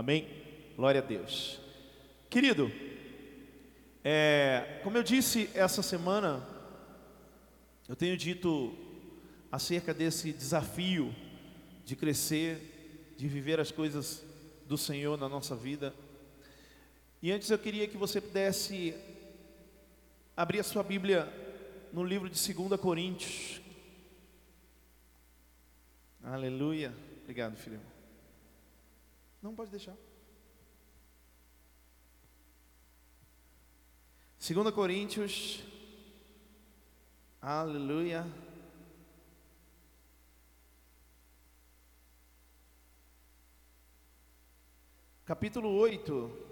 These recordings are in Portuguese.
Amém? Glória a Deus. Querido, é, como eu disse essa semana, eu tenho dito acerca desse desafio de crescer, de viver as coisas do Senhor na nossa vida. E antes eu queria que você pudesse abrir a sua Bíblia no livro de 2 Coríntios. Aleluia. Obrigado, filho. Não pode deixar. 2 Coríntios, aleluia. Capítulo 8.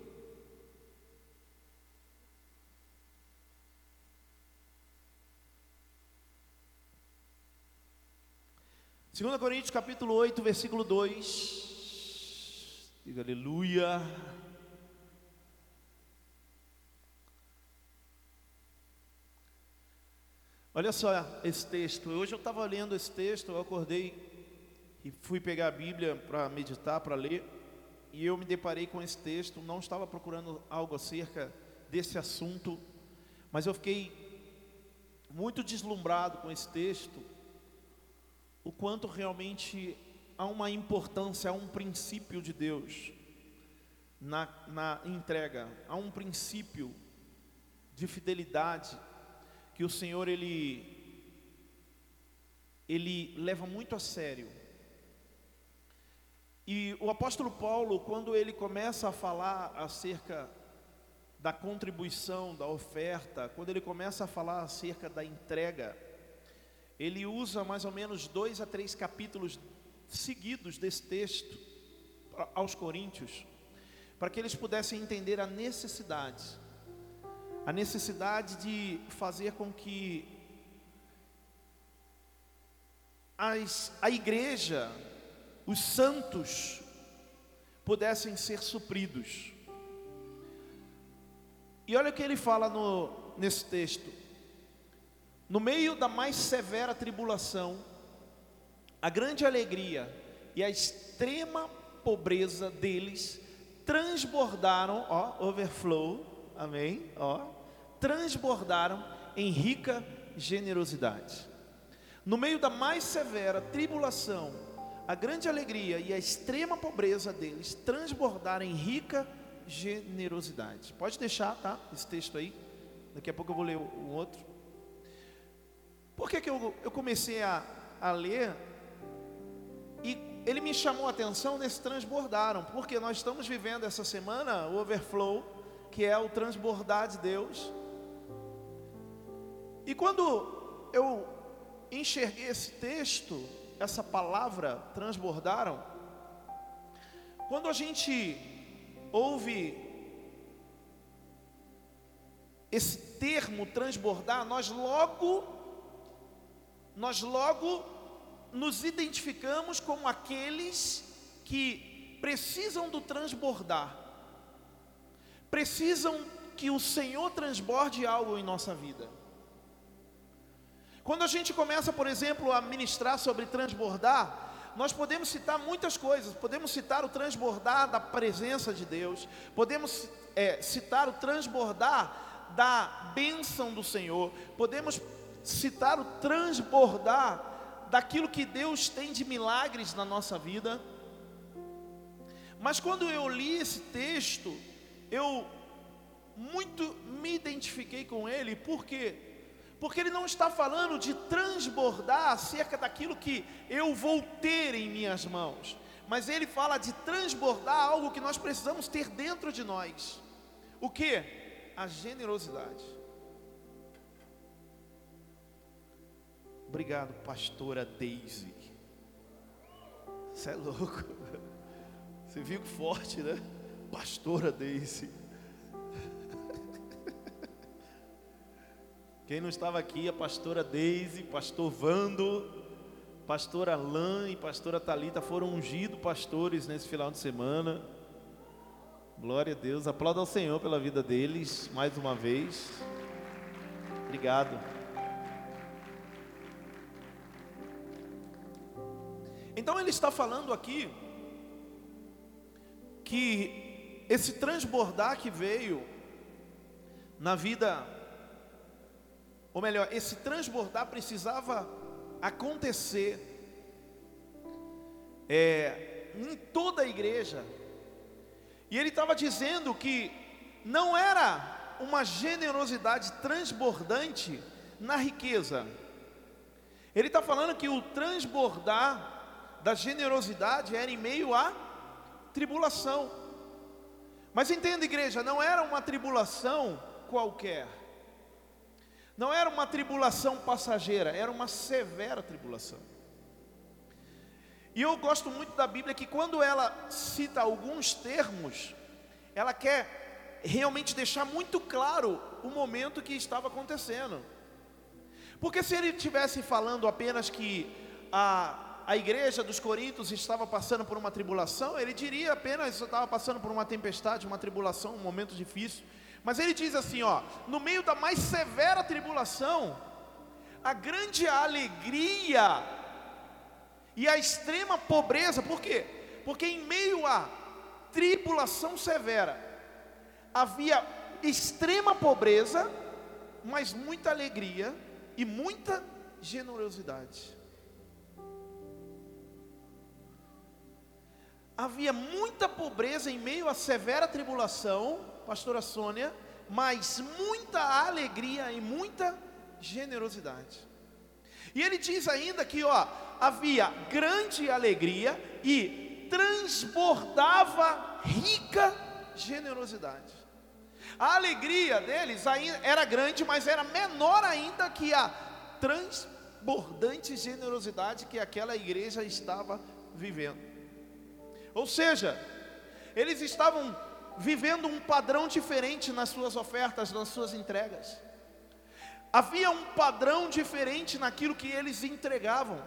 Segunda Coríntios capítulo 8, versículo 2. Diga aleluia. Olha só esse texto. Hoje eu estava lendo esse texto, eu acordei e fui pegar a Bíblia para meditar, para ler, e eu me deparei com esse texto. Não estava procurando algo acerca desse assunto, mas eu fiquei muito deslumbrado com esse texto, o quanto realmente há uma importância, há um princípio de Deus na, na entrega, há um princípio de fidelidade que o Senhor ele ele leva muito a sério. E o apóstolo Paulo, quando ele começa a falar acerca da contribuição, da oferta, quando ele começa a falar acerca da entrega, ele usa mais ou menos dois a três capítulos seguidos desse texto aos Coríntios, para que eles pudessem entender a necessidade a necessidade de fazer com que as, a igreja, os santos, pudessem ser supridos. E olha o que ele fala no, nesse texto: no meio da mais severa tribulação, a grande alegria e a extrema pobreza deles transbordaram, ó, overflow, amém, ó, transbordaram em rica generosidade. No meio da mais severa tribulação, a grande alegria e a extrema pobreza deles transbordaram em rica generosidade. Pode deixar, tá? Esse texto aí. Daqui a pouco eu vou ler o, outro. Por que, que eu, eu comecei a, a ler? E ele me chamou a atenção nesse transbordaram, porque nós estamos vivendo essa semana o overflow, que é o transbordar de Deus. E quando eu enxerguei esse texto, essa palavra transbordaram, quando a gente ouve esse termo transbordar, nós logo nós logo nos identificamos como aqueles que precisam do transbordar. Precisam que o Senhor transborde algo em nossa vida. Quando a gente começa, por exemplo, a ministrar sobre transbordar, nós podemos citar muitas coisas. Podemos citar o transbordar da presença de Deus, podemos é, citar o transbordar da bênção do Senhor, podemos citar o transbordar daquilo que Deus tem de milagres na nossa vida. Mas quando eu li esse texto, eu muito me identifiquei com ele, por quê? porque ele não está falando de transbordar acerca daquilo que eu vou ter em minhas mãos, mas ele fala de transbordar algo que nós precisamos ter dentro de nós. O que? A generosidade. Obrigado, pastora Daisy. Você é louco. Você viu que forte, né? Pastora Daisy. Quem não estava aqui, a pastora Deise, pastor Vando, pastora Alain e pastora Talita foram ungidos pastores nesse final de semana. Glória a Deus. Aplauda ao Senhor pela vida deles mais uma vez. Obrigado. Ele está falando aqui que esse transbordar que veio na vida, ou melhor, esse transbordar precisava acontecer é, em toda a igreja. E ele estava dizendo que não era uma generosidade transbordante na riqueza. Ele está falando que o transbordar da generosidade era em meio à tribulação. Mas entenda, igreja, não era uma tribulação qualquer. Não era uma tribulação passageira, era uma severa tribulação. E eu gosto muito da Bíblia que quando ela cita alguns termos, ela quer realmente deixar muito claro o momento que estava acontecendo. Porque se ele estivesse falando apenas que a, a igreja dos Coríntios estava passando por uma tribulação, ele diria apenas estava passando por uma tempestade, uma tribulação, um momento difícil. Mas ele diz assim, ó, no meio da mais severa tribulação, a grande alegria e a extrema pobreza, por quê? Porque em meio à tribulação severa, havia extrema pobreza, mas muita alegria e muita generosidade. Havia muita pobreza em meio à severa tribulação, pastora Sônia, mas muita alegria e muita generosidade. E ele diz ainda que, ó, havia grande alegria e transbordava rica generosidade. A alegria deles era grande, mas era menor ainda que a transbordante generosidade que aquela igreja estava vivendo. Ou seja, eles estavam vivendo um padrão diferente nas suas ofertas, nas suas entregas. Havia um padrão diferente naquilo que eles entregavam.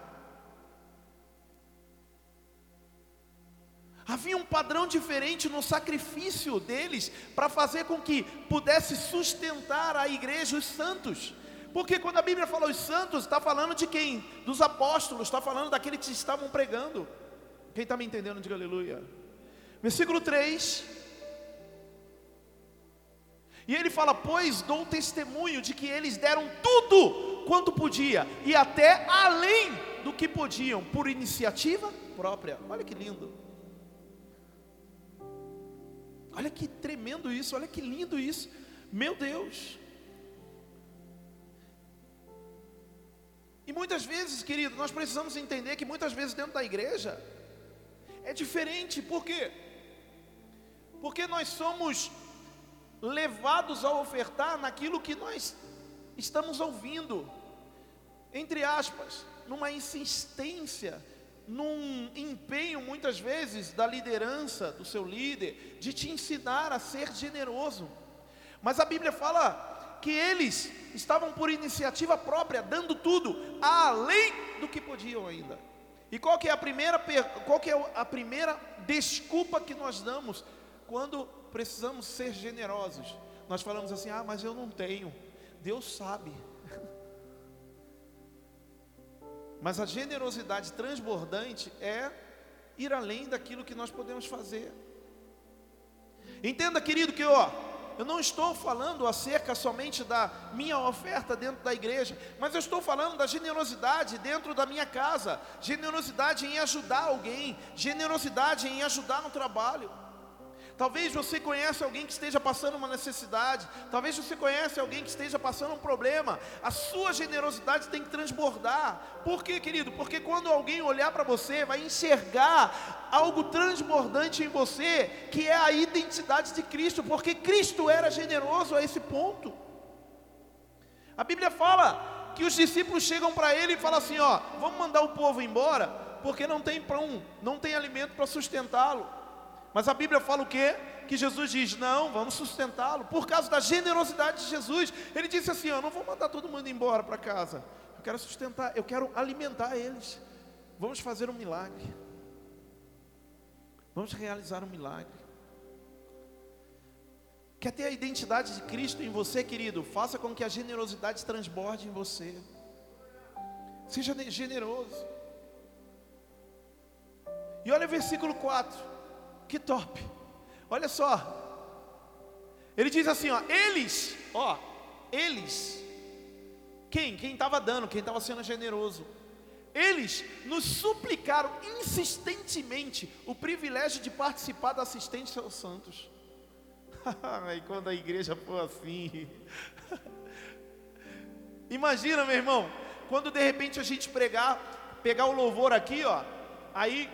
Havia um padrão diferente no sacrifício deles para fazer com que pudesse sustentar a igreja, os santos. Porque quando a Bíblia fala os santos, está falando de quem? Dos apóstolos, está falando daqueles que estavam pregando. Quem está me entendendo, diga aleluia. Versículo 3. E ele fala: Pois dou testemunho de que eles deram tudo quanto podia, e até além do que podiam, por iniciativa própria. Olha que lindo. Olha que tremendo isso, olha que lindo isso. Meu Deus. E muitas vezes, querido, nós precisamos entender que muitas vezes dentro da igreja é diferente, por quê? Porque nós somos levados a ofertar naquilo que nós estamos ouvindo, entre aspas, numa insistência num empenho muitas vezes da liderança, do seu líder, de te ensinar a ser generoso. Mas a Bíblia fala que eles estavam por iniciativa própria, dando tudo, além do que podiam ainda. E qual que é a primeira, qual que é a primeira desculpa que nós damos quando precisamos ser generosos? Nós falamos assim: "Ah, mas eu não tenho". Deus sabe. Mas a generosidade transbordante é ir além daquilo que nós podemos fazer. Entenda, querido, que ó, eu não estou falando acerca somente da minha oferta dentro da igreja, mas eu estou falando da generosidade dentro da minha casa, generosidade em ajudar alguém, generosidade em ajudar no trabalho. Talvez você conheça alguém que esteja passando uma necessidade. Talvez você conheça alguém que esteja passando um problema. A sua generosidade tem que transbordar. Por quê, querido? Porque quando alguém olhar para você, vai enxergar algo transbordante em você, que é a identidade de Cristo, porque Cristo era generoso a esse ponto. A Bíblia fala que os discípulos chegam para ele e falam assim: ó, vamos mandar o povo embora, porque não tem pão, não tem alimento para sustentá-lo. Mas a Bíblia fala o quê? Que Jesus diz: não, vamos sustentá-lo, por causa da generosidade de Jesus. Ele disse assim: Eu não vou mandar todo mundo embora para casa, eu quero sustentar, eu quero alimentar eles. Vamos fazer um milagre, vamos realizar um milagre. Quer ter a identidade de Cristo em você, querido? Faça com que a generosidade transborde em você. Seja generoso. E olha o versículo 4. Que top! Olha só. Ele diz assim, ó, eles, ó, eles. Quem? Quem estava dando, quem estava sendo generoso. Eles nos suplicaram insistentemente o privilégio de participar da assistência aos santos. e quando a igreja for assim. Imagina, meu irmão, quando de repente a gente pregar, pegar o louvor aqui, ó, aí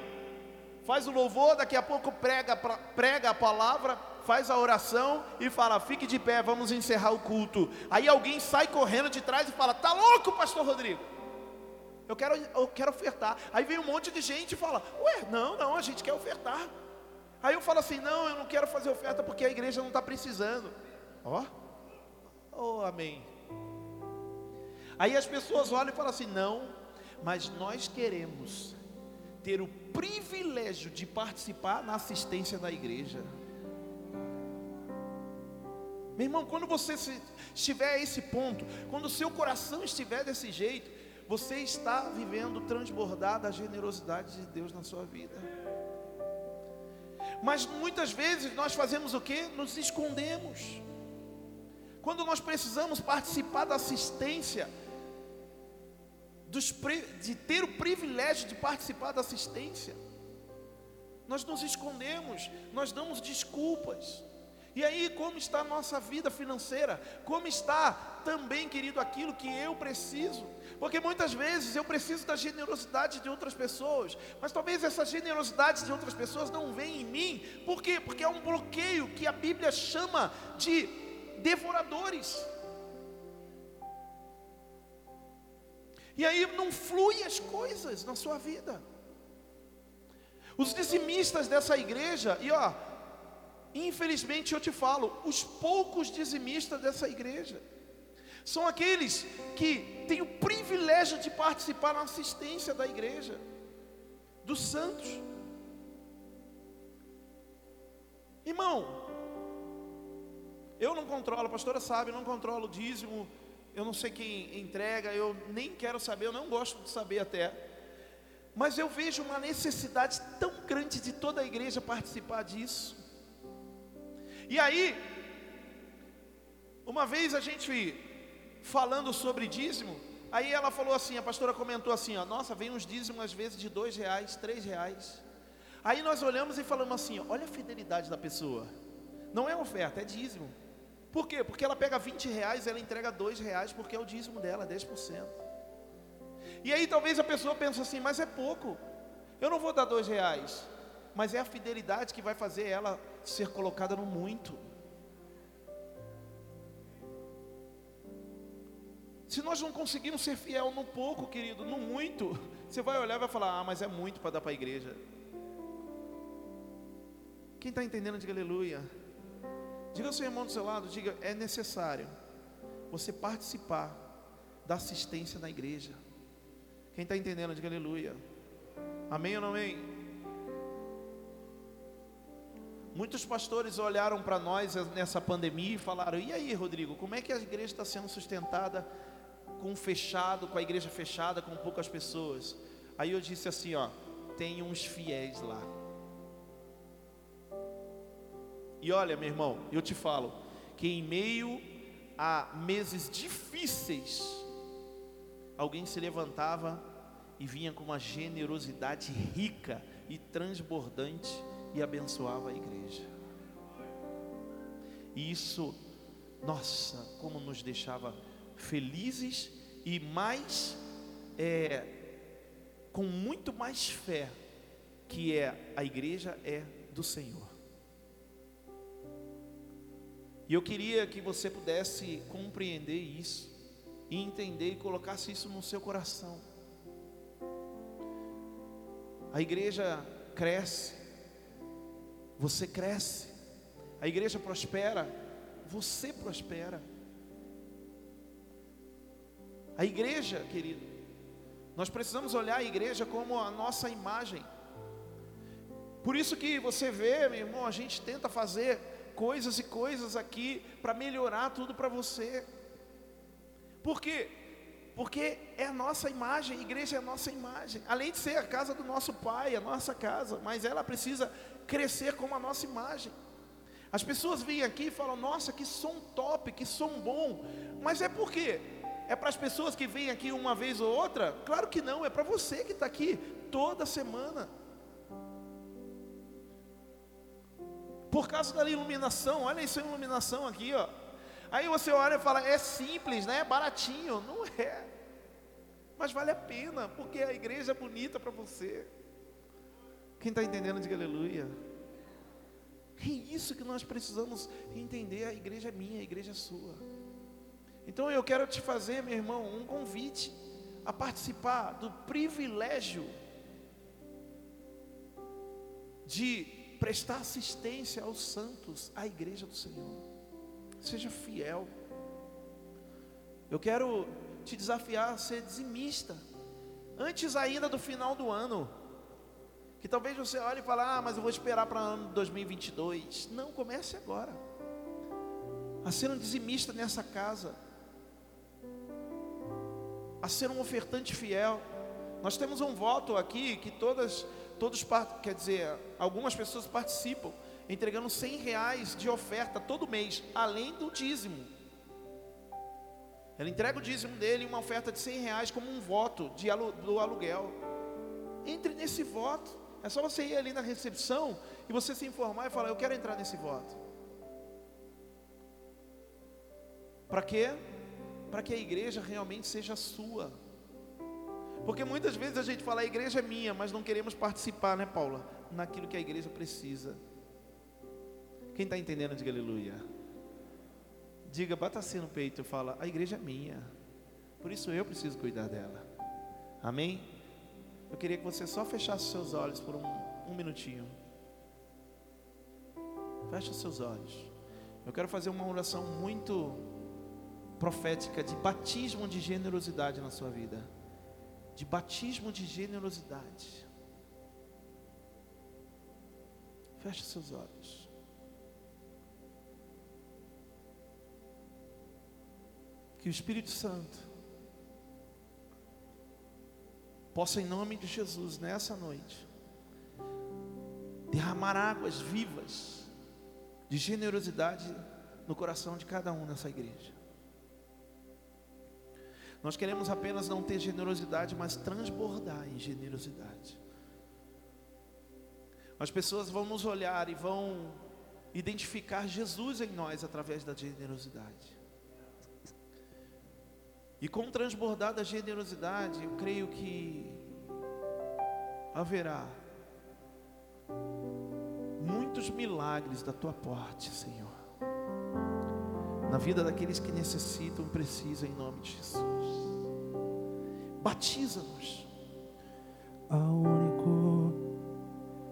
faz o louvor, daqui a pouco prega, prega a palavra, faz a oração e fala: fique de pé, vamos encerrar o culto. Aí alguém sai correndo de trás e fala: tá louco, Pastor Rodrigo? Eu quero, eu quero ofertar. Aí vem um monte de gente e fala: ué, não, não, a gente quer ofertar. Aí eu falo assim: não, eu não quero fazer oferta porque a igreja não está precisando. Ó, oh, oh, amém. Aí as pessoas olham e falam assim: não, mas nós queremos ter o privilégio de participar na assistência da igreja. Meu irmão, quando você estiver a esse ponto, quando o seu coração estiver desse jeito, você está vivendo transbordada a generosidade de Deus na sua vida. Mas muitas vezes nós fazemos o que? Nos escondemos. Quando nós precisamos participar da assistência, dos, de ter o privilégio de participar da assistência. Nós nos escondemos, nós damos desculpas. E aí, como está a nossa vida financeira? Como está também, querido, aquilo que eu preciso? Porque muitas vezes eu preciso da generosidade de outras pessoas, mas talvez essa generosidade de outras pessoas não venha em mim. Por quê? Porque é um bloqueio que a Bíblia chama de devoradores. E aí não flui as coisas na sua vida. Os dizimistas dessa igreja, e ó, infelizmente eu te falo, os poucos dizimistas dessa igreja são aqueles que têm o privilégio de participar na assistência da igreja, dos santos. Irmão, eu não controlo, a pastora sabe, eu não controlo o dízimo, eu não sei quem entrega, eu nem quero saber, eu não gosto de saber até. Mas eu vejo uma necessidade tão grande de toda a igreja participar disso. E aí, uma vez a gente falando sobre dízimo, aí ela falou assim, a pastora comentou assim, ó, nossa, vem uns dízimos às vezes de dois reais, três reais. Aí nós olhamos e falamos assim, olha a fidelidade da pessoa. Não é oferta, é dízimo. Por quê? Porque ela pega 20 reais, ela entrega 2 reais, porque é o dízimo dela, 10%. E aí talvez a pessoa pense assim, mas é pouco, eu não vou dar 2 reais, mas é a fidelidade que vai fazer ela ser colocada no muito. Se nós não conseguirmos ser fiel no pouco, querido, no muito, você vai olhar e vai falar, ah, mas é muito para dar para a igreja. Quem está entendendo, diga aleluia. Diga ao seu irmão do seu lado, diga, é necessário você participar da assistência na igreja. Quem está entendendo, diga aleluia. Amém ou não amém? Muitos pastores olharam para nós nessa pandemia e falaram: e aí, Rodrigo, como é que a igreja está sendo sustentada com fechado, com a igreja fechada, com poucas pessoas? Aí eu disse assim: ó, tem uns fiéis lá. E olha, meu irmão, eu te falo que em meio a meses difíceis, alguém se levantava e vinha com uma generosidade rica e transbordante e abençoava a igreja. E isso, nossa, como nos deixava felizes e mais, é, com muito mais fé, que é a igreja é do Senhor. E eu queria que você pudesse compreender isso, e entender e colocasse isso no seu coração. A igreja cresce, você cresce, a igreja prospera, você prospera. A igreja, querido, nós precisamos olhar a igreja como a nossa imagem. Por isso que você vê, meu irmão, a gente tenta fazer coisas e coisas aqui para melhorar tudo para você. Por quê? Porque é a nossa imagem, a igreja é a nossa imagem. Além de ser a casa do nosso pai, a nossa casa, mas ela precisa crescer como a nossa imagem. As pessoas vêm aqui e falam: Nossa, que som top, que som bom. Mas é por quê? É para as pessoas que vêm aqui uma vez ou outra? Claro que não, é para você que está aqui toda semana. Por causa da iluminação, olha isso, iluminação aqui, ó. Aí você olha e fala, é simples, né? É baratinho. Não é. Mas vale a pena, porque a igreja é bonita para você. Quem está entendendo, diga aleluia. É isso que nós precisamos entender. A igreja é minha, a igreja é sua. Então eu quero te fazer, meu irmão, um convite a participar do privilégio de prestar assistência aos santos, à igreja do Senhor. Seja fiel. Eu quero te desafiar a ser dizimista, antes ainda do final do ano. Que talvez você olhe e fale, ah, mas eu vou esperar para o ano 2022. Não, comece agora. A ser um dizimista nessa casa. A ser um ofertante fiel. Nós temos um voto aqui que todas, todos, quer dizer, algumas pessoas participam, entregando 100 reais de oferta todo mês, além do dízimo. Ele entrega o dízimo dele uma oferta de 100 reais como um voto de do aluguel. Entre nesse voto. É só você ir ali na recepção e você se informar e falar: Eu quero entrar nesse voto. Para quê? Para que a igreja realmente seja sua. Porque muitas vezes a gente fala: A igreja é minha, mas não queremos participar, né, Paula? Naquilo que a igreja precisa. Quem está entendendo, diga aleluia. Diga, bata assim no peito e fala: A igreja é minha, por isso eu preciso cuidar dela. Amém? Eu queria que você só fechasse seus olhos por um, um minutinho. Feche seus olhos. Eu quero fazer uma oração muito profética de batismo de generosidade na sua vida. De batismo de generosidade. Feche seus olhos. Que o Espírito Santo possa, em nome de Jesus, nessa noite, derramar águas vivas de generosidade no coração de cada um nessa igreja. Nós queremos apenas não ter generosidade, mas transbordar em generosidade. As pessoas vão nos olhar e vão identificar Jesus em nós através da generosidade. E com transbordar da generosidade, eu creio que haverá muitos milagres da tua parte, Senhor. Na vida daqueles que necessitam, precisam, em nome de Jesus. Batiza-nos. A único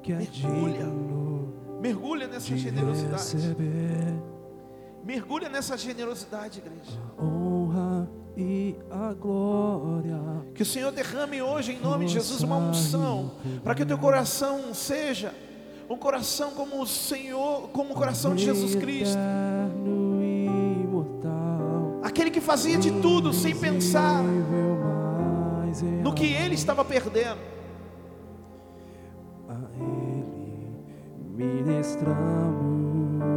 que é mergulha, mergulha nessa generosidade. Receber mergulha nessa generosidade, igreja. honra e a glória. Que o Senhor derrame hoje, em nome de Jesus, uma unção, para que o teu coração seja um coração como o Senhor, como o coração de Jesus Cristo. Que fazia de tudo sem pensar no que ele estava perdendo. A Ele ministramos.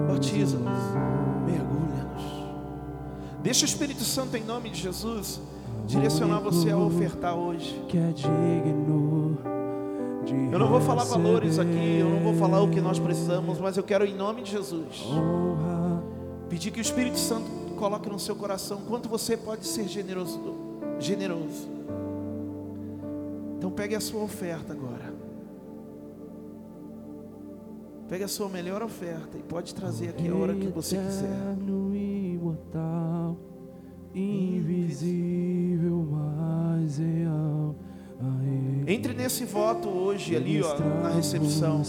Batiza-nos, mergulha-nos. Deixa o Espírito Santo, em nome de Jesus, direcionar você a ofertar hoje. Que é digno Eu não vou falar valores aqui, eu não vou falar o que nós precisamos, mas eu quero, em nome de Jesus, pedir que o Espírito Santo coloque no seu coração quanto você pode ser generoso. generoso. Então pegue a sua oferta agora. Pegue a sua melhor oferta e pode trazer aqui a hora que você quiser. Imortal, invisível, mais real. Entre nesse voto hoje ali, ó, na recepção.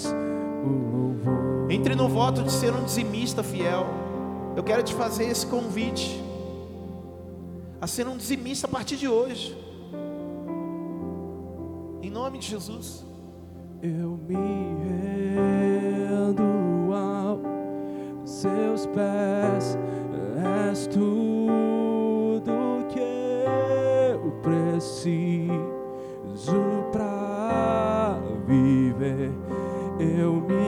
Entre no voto de ser um dizimista fiel. Eu quero te fazer esse convite a ser um dizimista a partir de hoje. Em nome de Jesus. Eu me rendo aos seus pés, és tudo que eu preciso pra viver. Eu me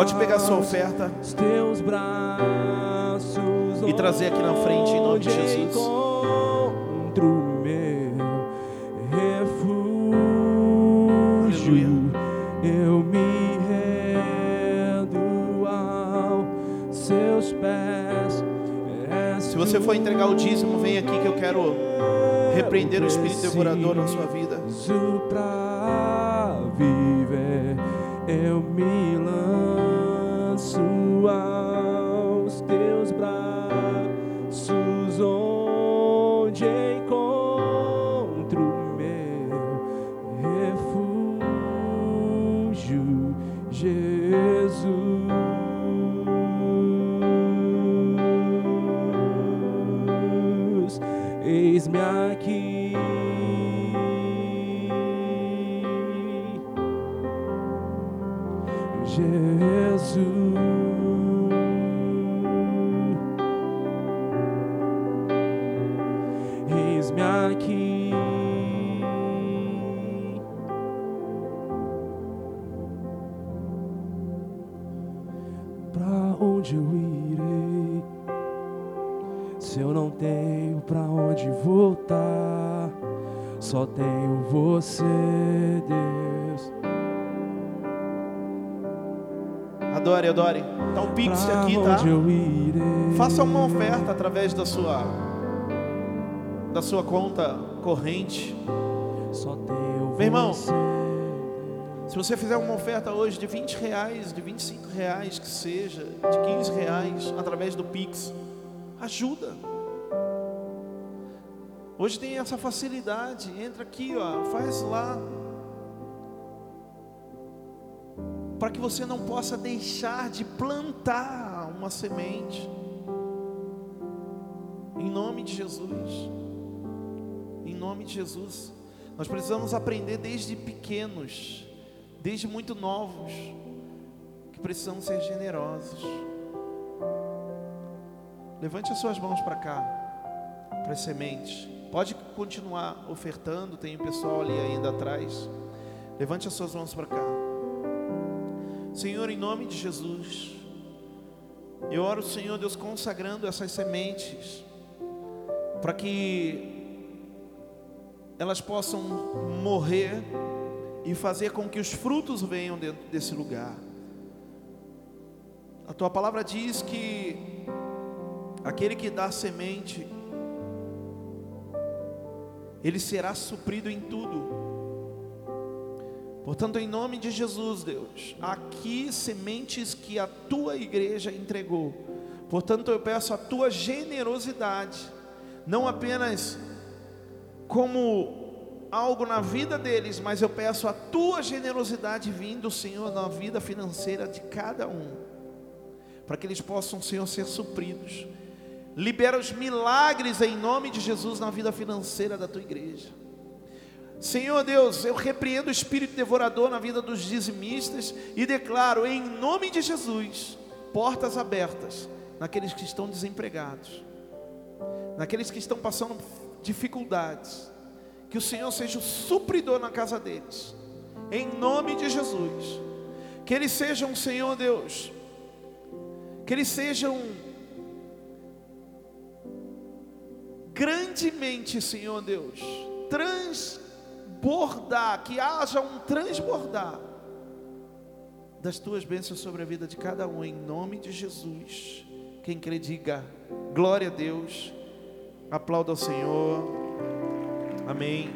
Pode pegar sua oferta os teus braços e trazer aqui na frente em nome de Jesus. encontro meu refúgio. Aleluia. Eu me rendo aos seus pés. És Se você for entregar o dízimo, vem aqui que eu quero repreender o espírito devorador na sua vida. Só tenho você, Deus. Adore, adore. Tá o Pix aqui, tá? Faça uma oferta através da sua da sua conta corrente. Só tenho Meu irmão, você. Se você fizer uma oferta hoje de 20 reais, de 25 reais que seja, de 15 reais, através do Pix, ajuda. Hoje tem essa facilidade, entra aqui, ó, faz lá. Para que você não possa deixar de plantar uma semente. Em nome de Jesus. Em nome de Jesus. Nós precisamos aprender desde pequenos, desde muito novos, que precisamos ser generosos. Levante as suas mãos para cá, para as sementes. Pode continuar ofertando, tem o pessoal ali ainda atrás. Levante as suas mãos para cá. Senhor, em nome de Jesus, eu oro, Senhor Deus, consagrando essas sementes, para que elas possam morrer e fazer com que os frutos venham dentro desse lugar. A tua palavra diz que aquele que dá semente, ele será suprido em tudo. Portanto, em nome de Jesus, Deus, aqui sementes que a tua igreja entregou. Portanto, eu peço a tua generosidade, não apenas como algo na vida deles, mas eu peço a tua generosidade vindo, Senhor, na vida financeira de cada um, para que eles possam, Senhor, ser supridos. Libera os milagres em nome de Jesus na vida financeira da tua igreja. Senhor Deus, eu repreendo o espírito devorador na vida dos dizimistas e declaro em nome de Jesus portas abertas naqueles que estão desempregados, naqueles que estão passando dificuldades. Que o Senhor seja o supridor na casa deles, em nome de Jesus. Que eles sejam, Senhor Deus, que eles sejam grandemente, Senhor Deus, transbordar, que haja um transbordar das tuas bênçãos sobre a vida de cada um, em nome de Jesus. Quem crê, diga glória a Deus, aplauda ao Senhor, amém.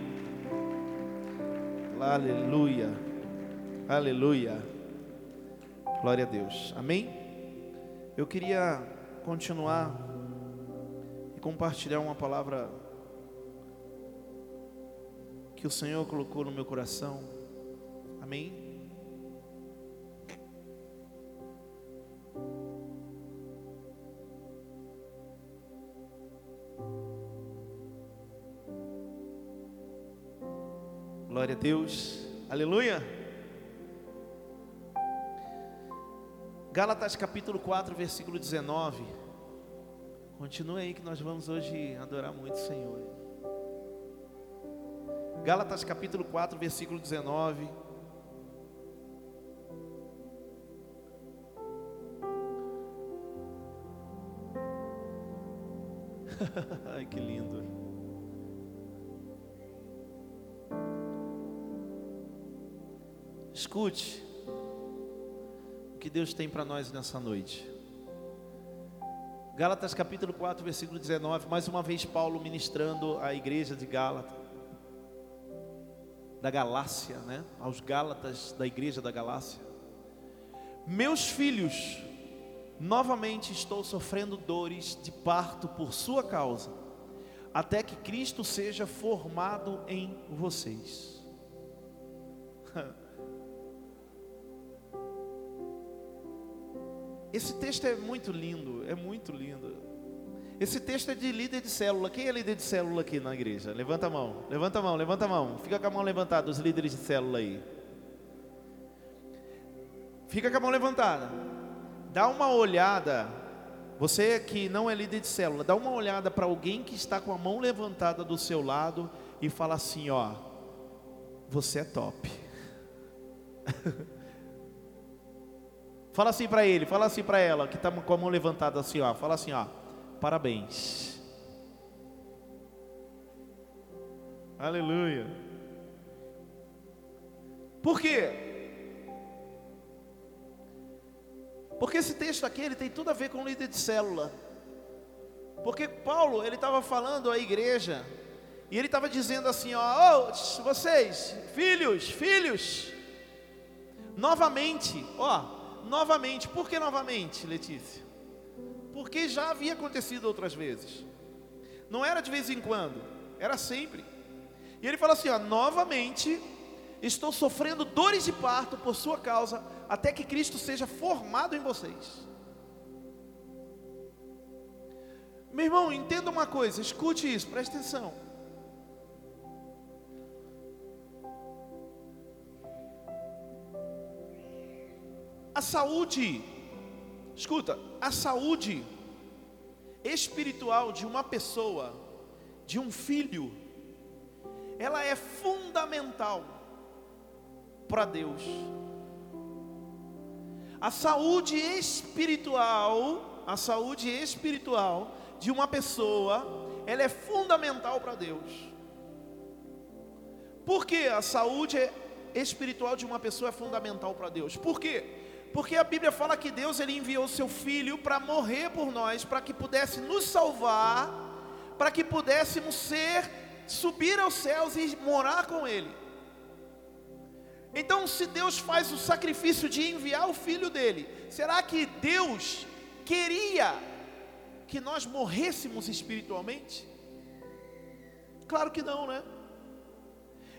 Aleluia, aleluia, glória a Deus, amém. Eu queria continuar compartilhar uma palavra que o Senhor colocou no meu coração. Amém? Glória a Deus. Aleluia. Gálatas capítulo 4, versículo 19. Continue aí que nós vamos hoje adorar muito o Senhor. Gálatas capítulo 4, versículo 19. Ai, que lindo. Escute o que Deus tem para nós nessa noite. Gálatas capítulo 4, versículo 19, mais uma vez Paulo ministrando à igreja de Gálatas, da Galácia, né? Aos Gálatas da igreja da Galácia. Meus filhos, novamente estou sofrendo dores de parto por sua causa, até que Cristo seja formado em vocês. Esse texto é muito lindo, é muito lindo. Esse texto é de líder de célula. Quem é líder de célula aqui na igreja? Levanta a mão, levanta a mão, levanta a mão. Fica com a mão levantada, os líderes de célula aí. Fica com a mão levantada. Dá uma olhada. Você que não é líder de célula, dá uma olhada para alguém que está com a mão levantada do seu lado e fala assim: ó, você é top. Fala assim para ele, fala assim para ela, que está com a mão levantada assim, ó. Fala assim, ó. Parabéns. Aleluia. Por quê? Porque esse texto aqui ele tem tudo a ver com o líder de célula. Porque Paulo ele estava falando à igreja e ele estava dizendo assim, ó, oh, vocês, filhos, filhos, novamente, ó, novamente. Por que novamente, Letícia? Porque já havia acontecido outras vezes. Não era de vez em quando, era sempre. E ele fala assim: ó, novamente estou sofrendo dores de parto por sua causa, até que Cristo seja formado em vocês. Meu irmão, entenda uma coisa, escute isso, preste atenção. A saúde, escuta, a saúde espiritual de uma pessoa, de um filho, ela é fundamental para Deus. A saúde espiritual, a saúde espiritual de uma pessoa, ela é fundamental para Deus. Por que a saúde espiritual de uma pessoa é fundamental para Deus? Por quê? Porque a Bíblia fala que Deus ele enviou seu filho para morrer por nós, para que pudesse nos salvar, para que pudéssemos ser subir aos céus e morar com ele. Então, se Deus faz o sacrifício de enviar o filho dele, será que Deus queria que nós morrêssemos espiritualmente? Claro que não, né?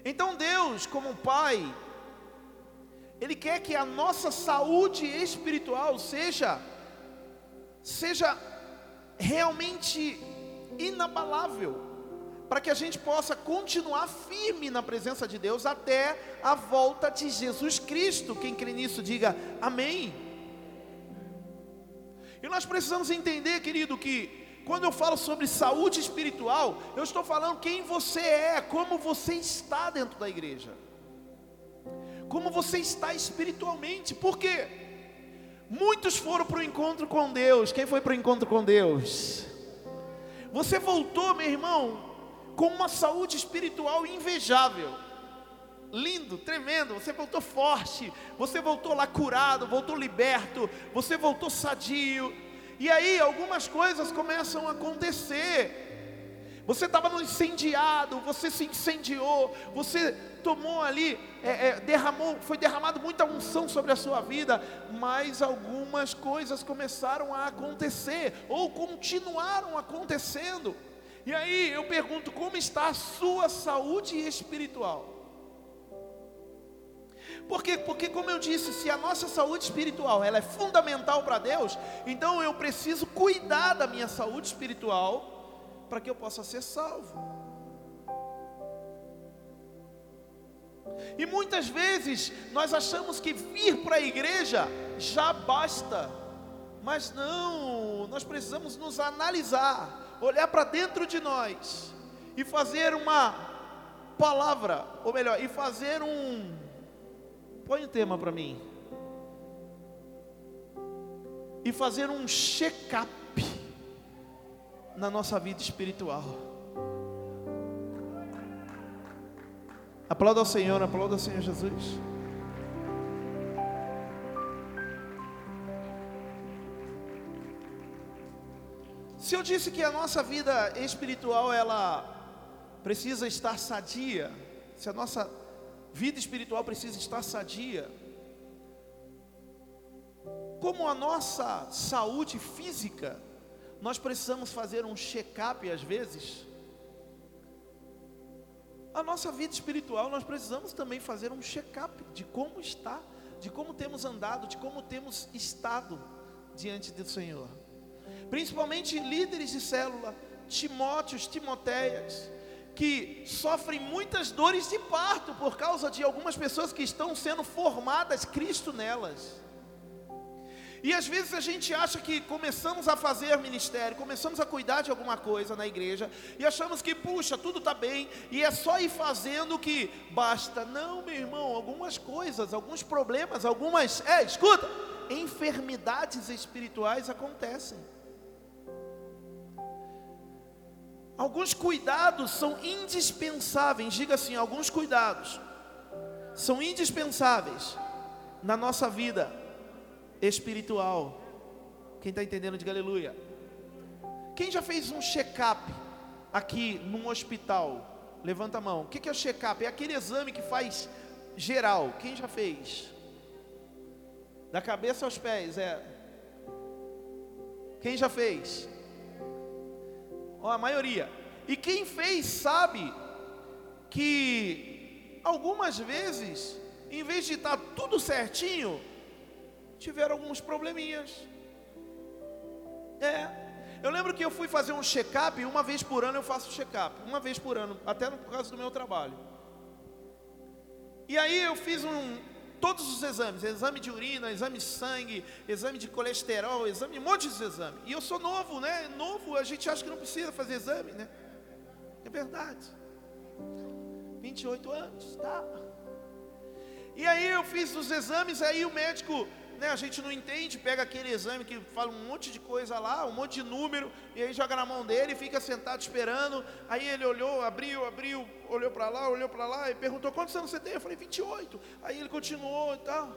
Então Deus, como Pai, ele quer que a nossa saúde espiritual seja seja realmente inabalável, para que a gente possa continuar firme na presença de Deus até a volta de Jesus Cristo. Quem crê nisso, diga amém. E nós precisamos entender, querido, que quando eu falo sobre saúde espiritual, eu estou falando quem você é, como você está dentro da igreja como você está espiritualmente, porque muitos foram para o encontro com Deus. Quem foi para o encontro com Deus? Você voltou, meu irmão, com uma saúde espiritual invejável. Lindo, tremendo, você voltou forte, você voltou lá curado, voltou liberto, você voltou sadio. E aí algumas coisas começam a acontecer. Você estava no incendiado, você se incendiou, você tomou ali, é, é, derramou, foi derramado muita unção sobre a sua vida, mas algumas coisas começaram a acontecer, ou continuaram acontecendo. E aí eu pergunto: como está a sua saúde espiritual? Por quê? Porque como eu disse, se a nossa saúde espiritual ela é fundamental para Deus, então eu preciso cuidar da minha saúde espiritual para que eu possa ser salvo. E muitas vezes nós achamos que vir para a igreja já basta, mas não, nós precisamos nos analisar, olhar para dentro de nós e fazer uma palavra, ou melhor, e fazer um. Põe o um tema para mim. E fazer um check-up na nossa vida espiritual. Aplauda ao Senhor, aplauda ao Senhor Jesus. Se eu disse que a nossa vida espiritual ela precisa estar sadia, se a nossa vida espiritual precisa estar sadia, como a nossa saúde física, nós precisamos fazer um check-up às vezes. A nossa vida espiritual, nós precisamos também fazer um check-up de como está, de como temos andado, de como temos estado diante do Senhor. Principalmente líderes de célula, Timóteos, Timoteias, que sofrem muitas dores de parto por causa de algumas pessoas que estão sendo formadas Cristo nelas. E às vezes a gente acha que começamos a fazer ministério, começamos a cuidar de alguma coisa na igreja e achamos que, puxa, tudo está bem e é só ir fazendo que basta. Não, meu irmão, algumas coisas, alguns problemas, algumas, é, escuta, enfermidades espirituais acontecem. Alguns cuidados são indispensáveis, diga assim: alguns cuidados são indispensáveis na nossa vida espiritual. Quem está entendendo, diga aleluia. Quem já fez um check-up aqui num hospital? Levanta a mão. O que é o check-up? É aquele exame que faz geral. Quem já fez? Da cabeça aos pés, é. Quem já fez? A maioria. E quem fez sabe que algumas vezes, em vez de estar tá tudo certinho, tiveram alguns probleminhas. É. Eu lembro que eu fui fazer um check-up, uma vez por ano eu faço check-up, uma vez por ano, até por causa do meu trabalho. E aí eu fiz um, todos os exames, exame de urina, exame de sangue, exame de colesterol, exame, um monte de exame. E eu sou novo, né? Novo, a gente acha que não precisa fazer exame, né? É verdade. 28 anos, tá? E aí eu fiz os exames, aí o médico né, a gente não entende, pega aquele exame que fala um monte de coisa lá, um monte de número, e aí joga na mão dele, fica sentado esperando. Aí ele olhou, abriu, abriu, olhou para lá, olhou para lá e perguntou: quantos anos você tem? Eu falei: 28. Aí ele continuou e tal.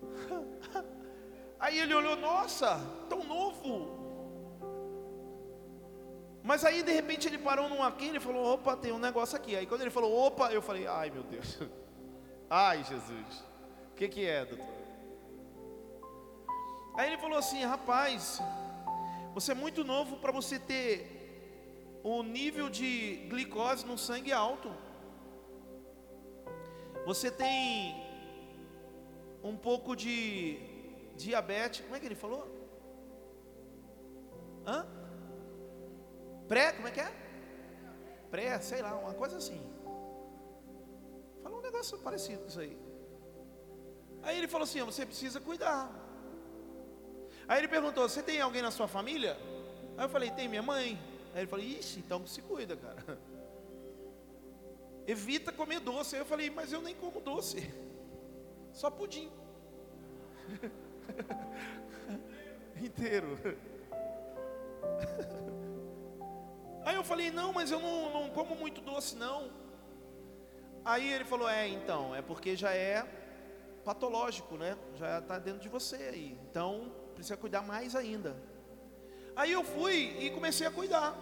Aí ele olhou: nossa, tão novo. Mas aí de repente ele parou num aqui e falou: opa, tem um negócio aqui. Aí quando ele falou: opa, eu falei: ai meu Deus. Ai, Jesus que, que é, doutor? Aí ele falou assim: rapaz, você é muito novo para você ter o nível de glicose no sangue alto. Você tem um pouco de diabetes. Como é que ele falou? Hã? Pré, como é que é? Pré, sei lá, uma coisa assim. Falou um negócio parecido com isso aí. Aí ele falou assim: você precisa cuidar. Aí ele perguntou: você tem alguém na sua família? Aí eu falei: tem minha mãe. Aí ele falou: ixi, então se cuida, cara. Evita comer doce. Aí eu falei: mas eu nem como doce, só pudim. Inteiro. Aí eu falei: não, mas eu não, não como muito doce, não. Aí ele falou: é, então, é porque já é patológico, né? Já está dentro de você aí. Então, precisa cuidar mais ainda. Aí eu fui e comecei a cuidar.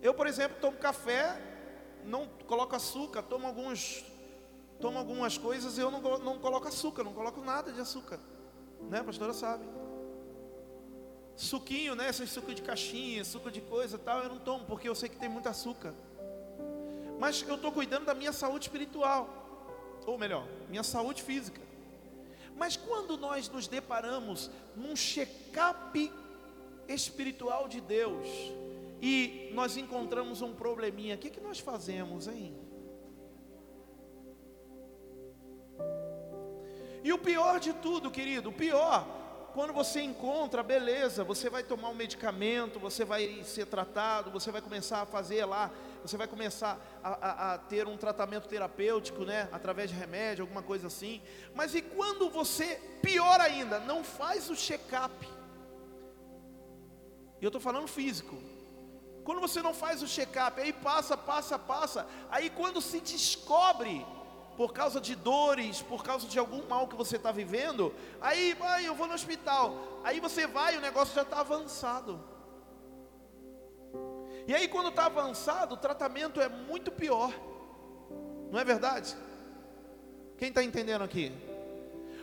Eu, por exemplo, tomo café, não coloco açúcar, tomo alguns tomo algumas coisas e eu não, não coloco açúcar, não coloco nada de açúcar. Né, a pastora sabe. Suquinho, né? Esse suco de caixinha, suco de coisa tal, eu não tomo, porque eu sei que tem muito açúcar. Mas eu estou cuidando da minha saúde espiritual ou melhor, minha saúde física. Mas quando nós nos deparamos num check-up espiritual de Deus e nós encontramos um probleminha, o que, que nós fazemos, hein? E o pior de tudo, querido, o pior, quando você encontra, beleza, você vai tomar um medicamento, você vai ser tratado, você vai começar a fazer lá você vai começar a, a, a, ter um tratamento terapêutico, né? Através de remédio, alguma coisa assim. Mas e quando você, pior ainda, não faz o check-up? E eu estou falando físico. Quando você não faz o check-up, aí passa, passa, passa. Aí quando se descobre, por causa de dores, por causa de algum mal que você está vivendo, aí vai, eu vou no hospital. Aí você vai o negócio já está avançado. E aí quando está avançado, o tratamento é muito pior. Não é verdade? Quem está entendendo aqui?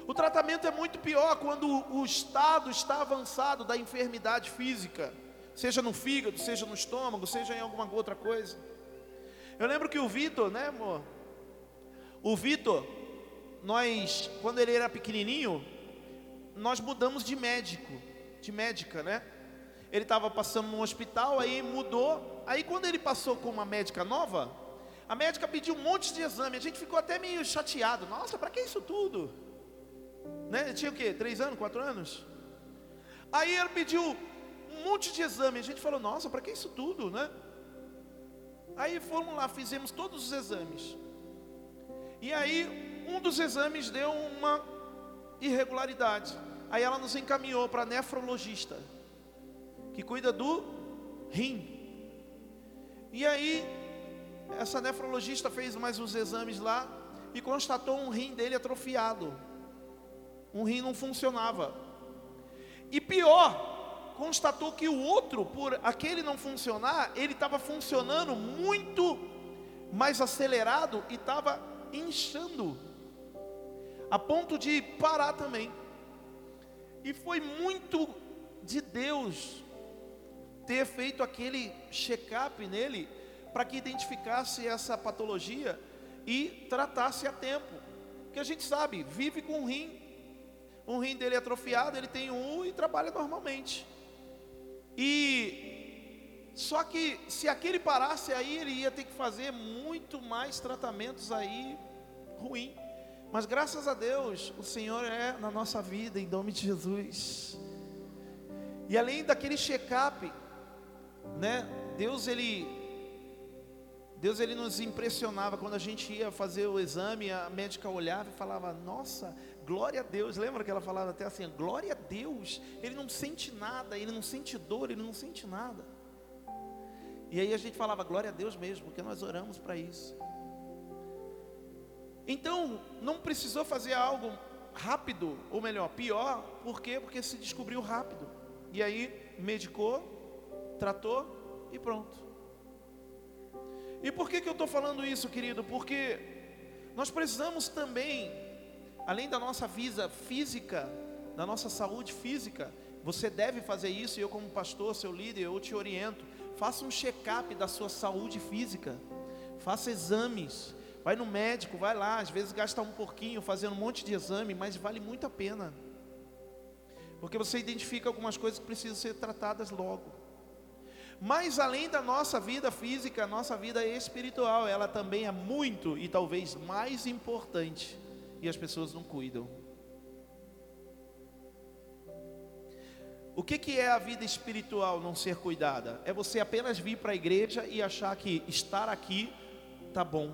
O tratamento é muito pior quando o estado está avançado da enfermidade física, seja no fígado, seja no estômago, seja em alguma outra coisa. Eu lembro que o Vitor, né, amor? O Vitor, nós, quando ele era pequenininho, nós mudamos de médico, de médica, né? Ele estava passando no hospital, aí mudou. Aí quando ele passou com uma médica nova, a médica pediu um monte de exame. A gente ficou até meio chateado. Nossa, para que isso tudo? Né? Tinha o quê? Três anos, quatro anos? Aí ele pediu um monte de exame. A gente falou, nossa, para que isso tudo, né? Aí fomos lá, fizemos todos os exames. E aí, um dos exames deu uma irregularidade. Aí ela nos encaminhou para nefrologista, que cuida do rim. E aí, essa nefrologista fez mais uns exames lá e constatou um rim dele atrofiado um rim não funcionava. E pior, constatou que o outro, por aquele não funcionar, ele estava funcionando muito mais acelerado e estava inchando, a ponto de parar também. E foi muito de Deus ter feito aquele check-up nele para que identificasse essa patologia e tratasse a tempo. Porque a gente sabe, vive com um rim um rim dele é atrofiado, ele tem um e trabalha normalmente. E só que se aquele parasse aí, ele ia ter que fazer muito mais tratamentos aí ruim. Mas graças a Deus, o Senhor é na nossa vida em nome de Jesus. E além daquele check-up, né? Deus ele Deus ele nos impressionava quando a gente ia fazer o exame, a médica olhava e falava: "Nossa, Glória a Deus, lembra que ela falava até assim: glória a Deus, ele não sente nada, ele não sente dor, ele não sente nada. E aí a gente falava: glória a Deus mesmo, porque nós oramos para isso. Então, não precisou fazer algo rápido, ou melhor, pior, por quê? Porque se descobriu rápido. E aí, medicou, tratou e pronto. E por que, que eu estou falando isso, querido? Porque nós precisamos também além da nossa vida física, da nossa saúde física, você deve fazer isso, e eu como pastor, seu líder, eu te oriento. Faça um check-up da sua saúde física. Faça exames. Vai no médico, vai lá, às vezes gasta um pouquinho fazendo um monte de exame, mas vale muito a pena. Porque você identifica algumas coisas que precisam ser tratadas logo. Mas além da nossa vida física, a nossa vida espiritual, ela também é muito e talvez mais importante e as pessoas não cuidam. O que, que é a vida espiritual não ser cuidada? É você apenas vir para a igreja e achar que estar aqui tá bom.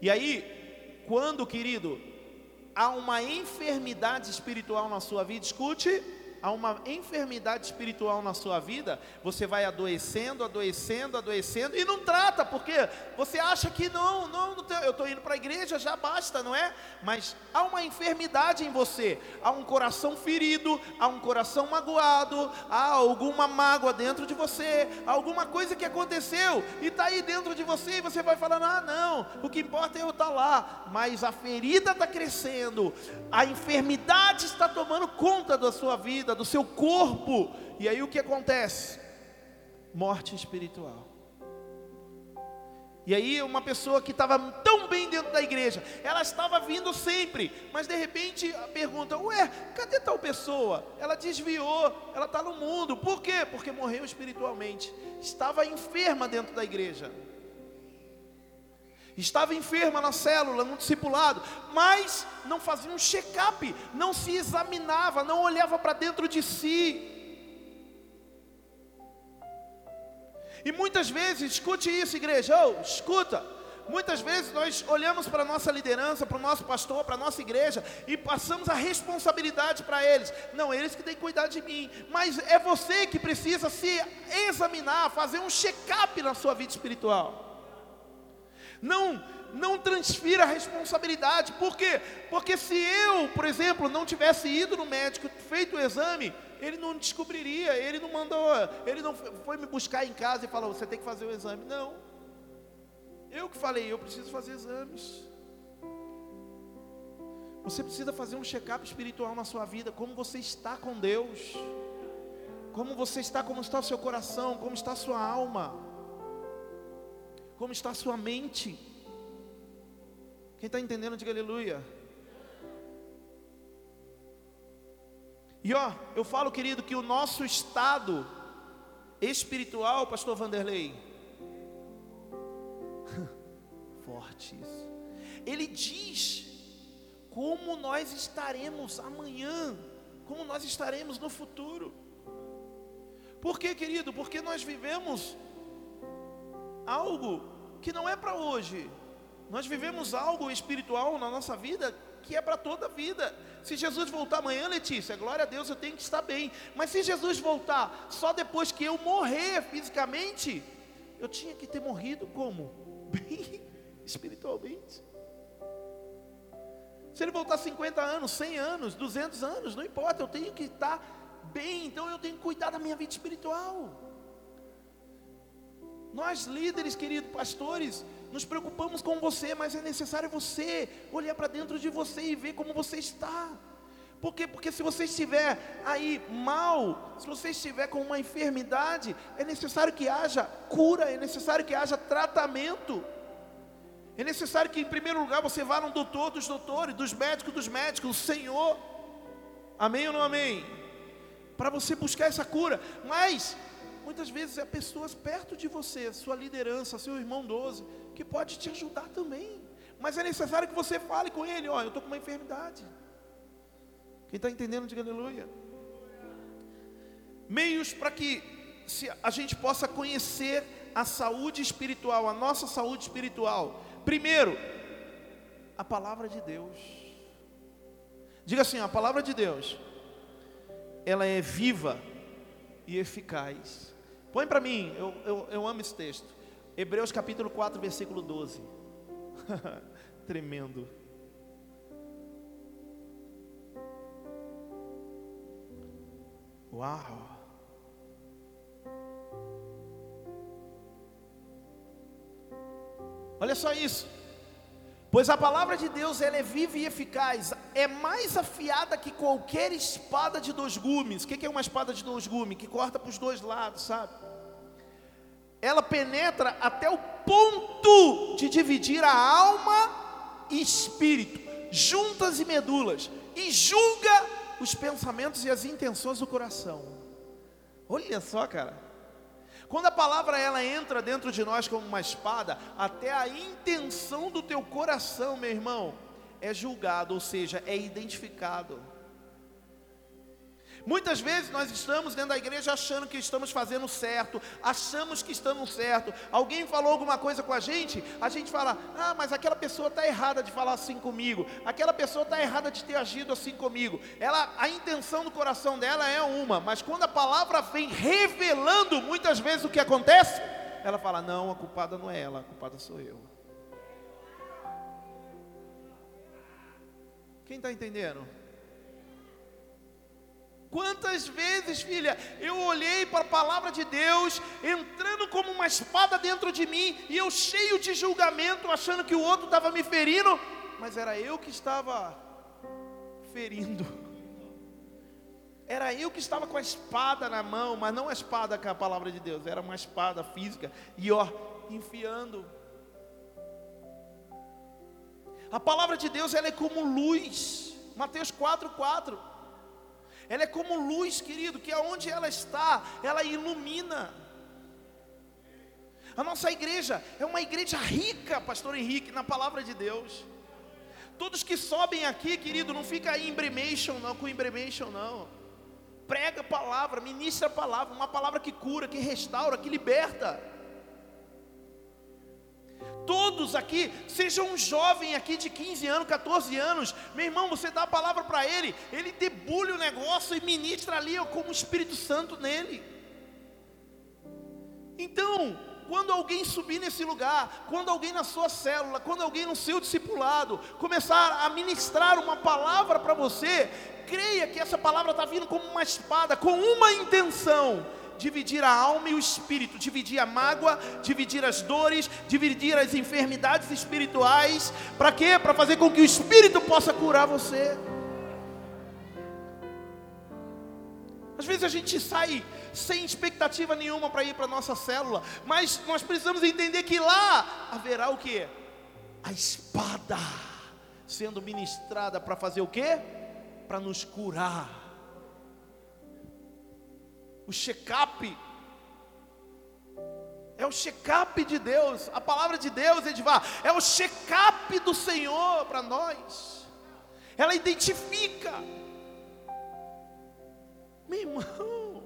E aí, quando, querido, há uma enfermidade espiritual na sua vida, escute, há uma enfermidade espiritual na sua vida, você vai adoecendo, adoecendo, adoecendo e não trata, porque você acha que não, não, não eu estou indo para a igreja, já basta, não é? Mas há uma enfermidade em você, há um coração ferido, há um coração magoado, há alguma mágoa dentro de você, alguma coisa que aconteceu e está aí dentro de você e você vai falando: ah, não, o que importa é eu estar tá lá, mas a ferida está crescendo, a enfermidade está tomando conta da sua vida vida, do seu corpo. E aí o que acontece? Morte espiritual. E aí uma pessoa que estava tão bem dentro da igreja, ela estava vindo sempre, mas de repente pergunta: "Ué, cadê tal pessoa? Ela desviou, ela está no mundo. Por quê? Porque morreu espiritualmente. Estava enferma dentro da igreja estava enferma na célula, no discipulado, mas não fazia um check-up, não se examinava, não olhava para dentro de si. E muitas vezes, escute isso, igreja, oh, escuta, muitas vezes nós olhamos para a nossa liderança, para o nosso pastor, para a nossa igreja e passamos a responsabilidade para eles. Não, eles que têm que cuidar de mim, mas é você que precisa se examinar, fazer um check-up na sua vida espiritual. Não, não transfira a responsabilidade. Por quê? Porque se eu, por exemplo, não tivesse ido no médico, feito o exame, ele não descobriria, ele não mandou, ele não foi me buscar em casa e falou: você tem que fazer o exame. Não. Eu que falei, eu preciso fazer exames. Você precisa fazer um check-up espiritual na sua vida, como você está com Deus, como você está, como está o seu coração, como está a sua alma, como está a sua mente. Quem está entendendo, diga aleluia. E ó, eu falo, querido, que o nosso estado espiritual, pastor Vanderlei, forte isso. Ele diz como nós estaremos amanhã, como nós estaremos no futuro. Por quê, querido? Porque nós vivemos algo que não é para hoje. Nós vivemos algo espiritual na nossa vida que é para toda a vida. Se Jesus voltar amanhã, Letícia, glória a Deus, eu tenho que estar bem. Mas se Jesus voltar só depois que eu morrer fisicamente, eu tinha que ter morrido como? Bem espiritualmente. Se ele voltar 50 anos, 100 anos, 200 anos, não importa, eu tenho que estar bem, então eu tenho que cuidar da minha vida espiritual. Nós líderes, queridos pastores, nos preocupamos com você, mas é necessário você olhar para dentro de você e ver como você está. Por quê? Porque se você estiver aí mal, se você estiver com uma enfermidade, é necessário que haja cura, é necessário que haja tratamento. É necessário que, em primeiro lugar, você vá no doutor dos doutores, dos médicos dos médicos, o Senhor. Amém ou não amém? Para você buscar essa cura. Mas, muitas vezes, é pessoas perto de você, sua liderança, seu irmão 12, que pode te ajudar também. Mas é necessário que você fale com ele: Ó, eu estou com uma enfermidade. Quem está entendendo, diga aleluia. Meios para que a gente possa conhecer a saúde espiritual, a nossa saúde espiritual. Primeiro, a palavra de Deus. Diga assim: a palavra de Deus, ela é viva e eficaz. Põe para mim, eu, eu, eu amo esse texto. Hebreus capítulo 4, versículo 12. Tremendo. Uau! Olha só isso. Pois a palavra de Deus ela é viva e eficaz, é mais afiada que qualquer espada de dois gumes. O que é uma espada de dois gumes? Que corta para os dois lados, sabe? Ela penetra até o ponto de dividir a alma e espírito, juntas e medulas, e julga os pensamentos e as intenções do coração. Olha só, cara. Quando a palavra ela entra dentro de nós como uma espada, até a intenção do teu coração, meu irmão, é julgado, ou seja, é identificado. Muitas vezes nós estamos dentro da igreja achando que estamos fazendo certo, achamos que estamos certo. Alguém falou alguma coisa com a gente, a gente fala: "Ah, mas aquela pessoa está errada de falar assim comigo. Aquela pessoa está errada de ter agido assim comigo". Ela, a intenção do coração dela é uma, mas quando a palavra vem revelando muitas vezes o que acontece, ela fala: "Não, a culpada não é ela, a culpada sou eu". Quem está entendendo? Quantas vezes, filha, eu olhei para a palavra de Deus, entrando como uma espada dentro de mim, e eu cheio de julgamento, achando que o outro estava me ferindo, mas era eu que estava ferindo. Era eu que estava com a espada na mão, mas não a espada com a palavra de Deus, era uma espada física, e ó, enfiando. A palavra de Deus ela é como luz. Mateus 4, 4. Ela é como luz, querido, que aonde ela está, ela ilumina. A nossa igreja é uma igreja rica, pastor Henrique, na palavra de Deus. Todos que sobem aqui, querido, não fica aí embremation, não, com embremation, não. Prega a palavra, ministra a palavra, uma palavra que cura, que restaura, que liberta. Todos aqui, seja um jovem aqui de 15 anos, 14 anos, meu irmão, você dá a palavra para ele, ele debulha o negócio e ministra ali como o Espírito Santo nele. Então, quando alguém subir nesse lugar, quando alguém na sua célula, quando alguém no seu discipulado começar a ministrar uma palavra para você, creia que essa palavra está vindo como uma espada, com uma intenção: dividir a alma e o espírito, dividir a mágoa, dividir as dores, dividir as enfermidades espirituais. Para quê? Para fazer com que o espírito possa curar você. Às vezes a gente sai sem expectativa nenhuma para ir para a nossa célula, mas nós precisamos entender que lá haverá o que? A espada sendo ministrada para fazer o que? Para nos curar. O check-up é o check-up de Deus, a palavra de Deus, Edvar, é o check-up do Senhor para nós. Ela identifica meu irmão,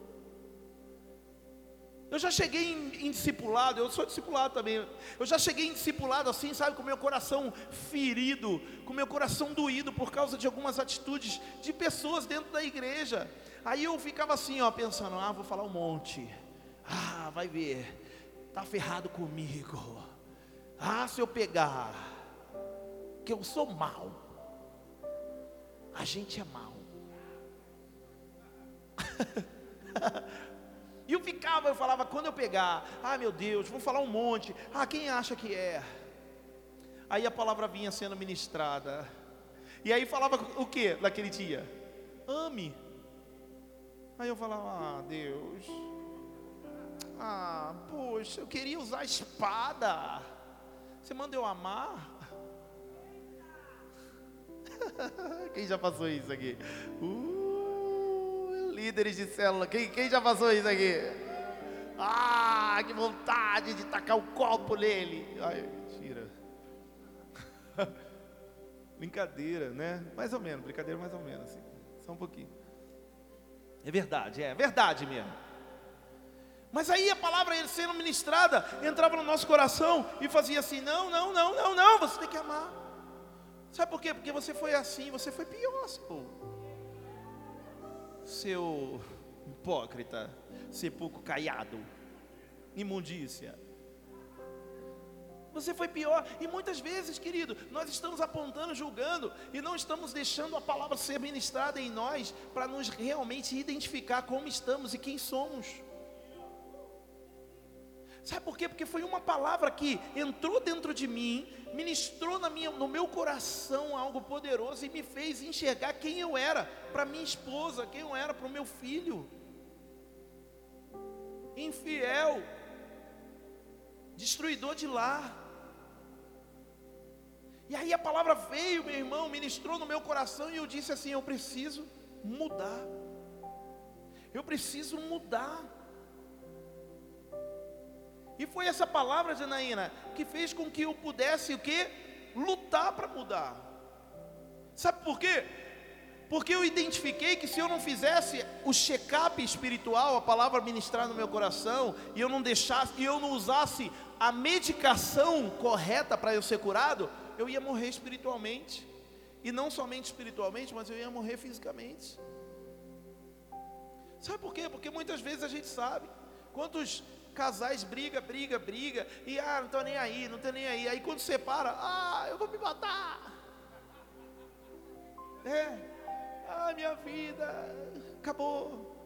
eu já cheguei em, em, discipulado, eu sou discipulado também. Eu já cheguei em discipulado assim, sabe, com meu coração ferido, com meu coração doído por causa de algumas atitudes de pessoas dentro da igreja. Aí eu ficava assim, ó, pensando: ah, vou falar um monte. Ah, vai ver, tá ferrado comigo. Ah, se eu pegar, que eu sou mal. A gente é mal. e eu ficava, eu falava, quando eu pegar, ah meu Deus, vou falar um monte, ah, quem acha que é? Aí a palavra vinha sendo ministrada. E aí falava o que naquele dia? Ame. Aí eu falava, ah, Deus. Ah, poxa, eu queria usar a espada. Você manda eu amar? Quem já passou isso aqui? Uh líderes de célula. Quem, quem já passou isso aqui? Ah, que vontade de tacar o copo nele. Ai, mentira. brincadeira, né? Mais ou menos, brincadeira mais ou menos, assim. Só um pouquinho. É verdade, é verdade mesmo. Mas aí a palavra sendo ministrada entrava no nosso coração e fazia assim: não, não, não, não, não, você tem que amar. Sabe por quê? Porque você foi assim, você foi pior, seu seu hipócrita, sepulcro caiado, imundícia. Você foi pior, e muitas vezes, querido, nós estamos apontando, julgando, e não estamos deixando a palavra ser ministrada em nós, para nos realmente identificar como estamos e quem somos. Sabe por quê? Porque foi uma palavra que entrou dentro de mim, ministrou na minha, no meu coração algo poderoso e me fez enxergar quem eu era para minha esposa, quem eu era para o meu filho. Infiel, destruidor de lar. E aí a palavra veio, meu irmão, ministrou no meu coração e eu disse assim: eu preciso mudar. Eu preciso mudar. E foi essa palavra, Janaína, que fez com que eu pudesse o quê? Lutar para mudar. Sabe por quê? Porque eu identifiquei que se eu não fizesse o check-up espiritual, a palavra ministrar no meu coração, e eu não deixasse, e eu não usasse a medicação correta para eu ser curado, eu ia morrer espiritualmente. E não somente espiritualmente, mas eu ia morrer fisicamente. Sabe por quê? Porque muitas vezes a gente sabe quantos casais briga, briga, briga, e ah, não estou nem aí, não estou nem aí. Aí quando separa, ah, eu vou me matar. É, ah, minha vida acabou.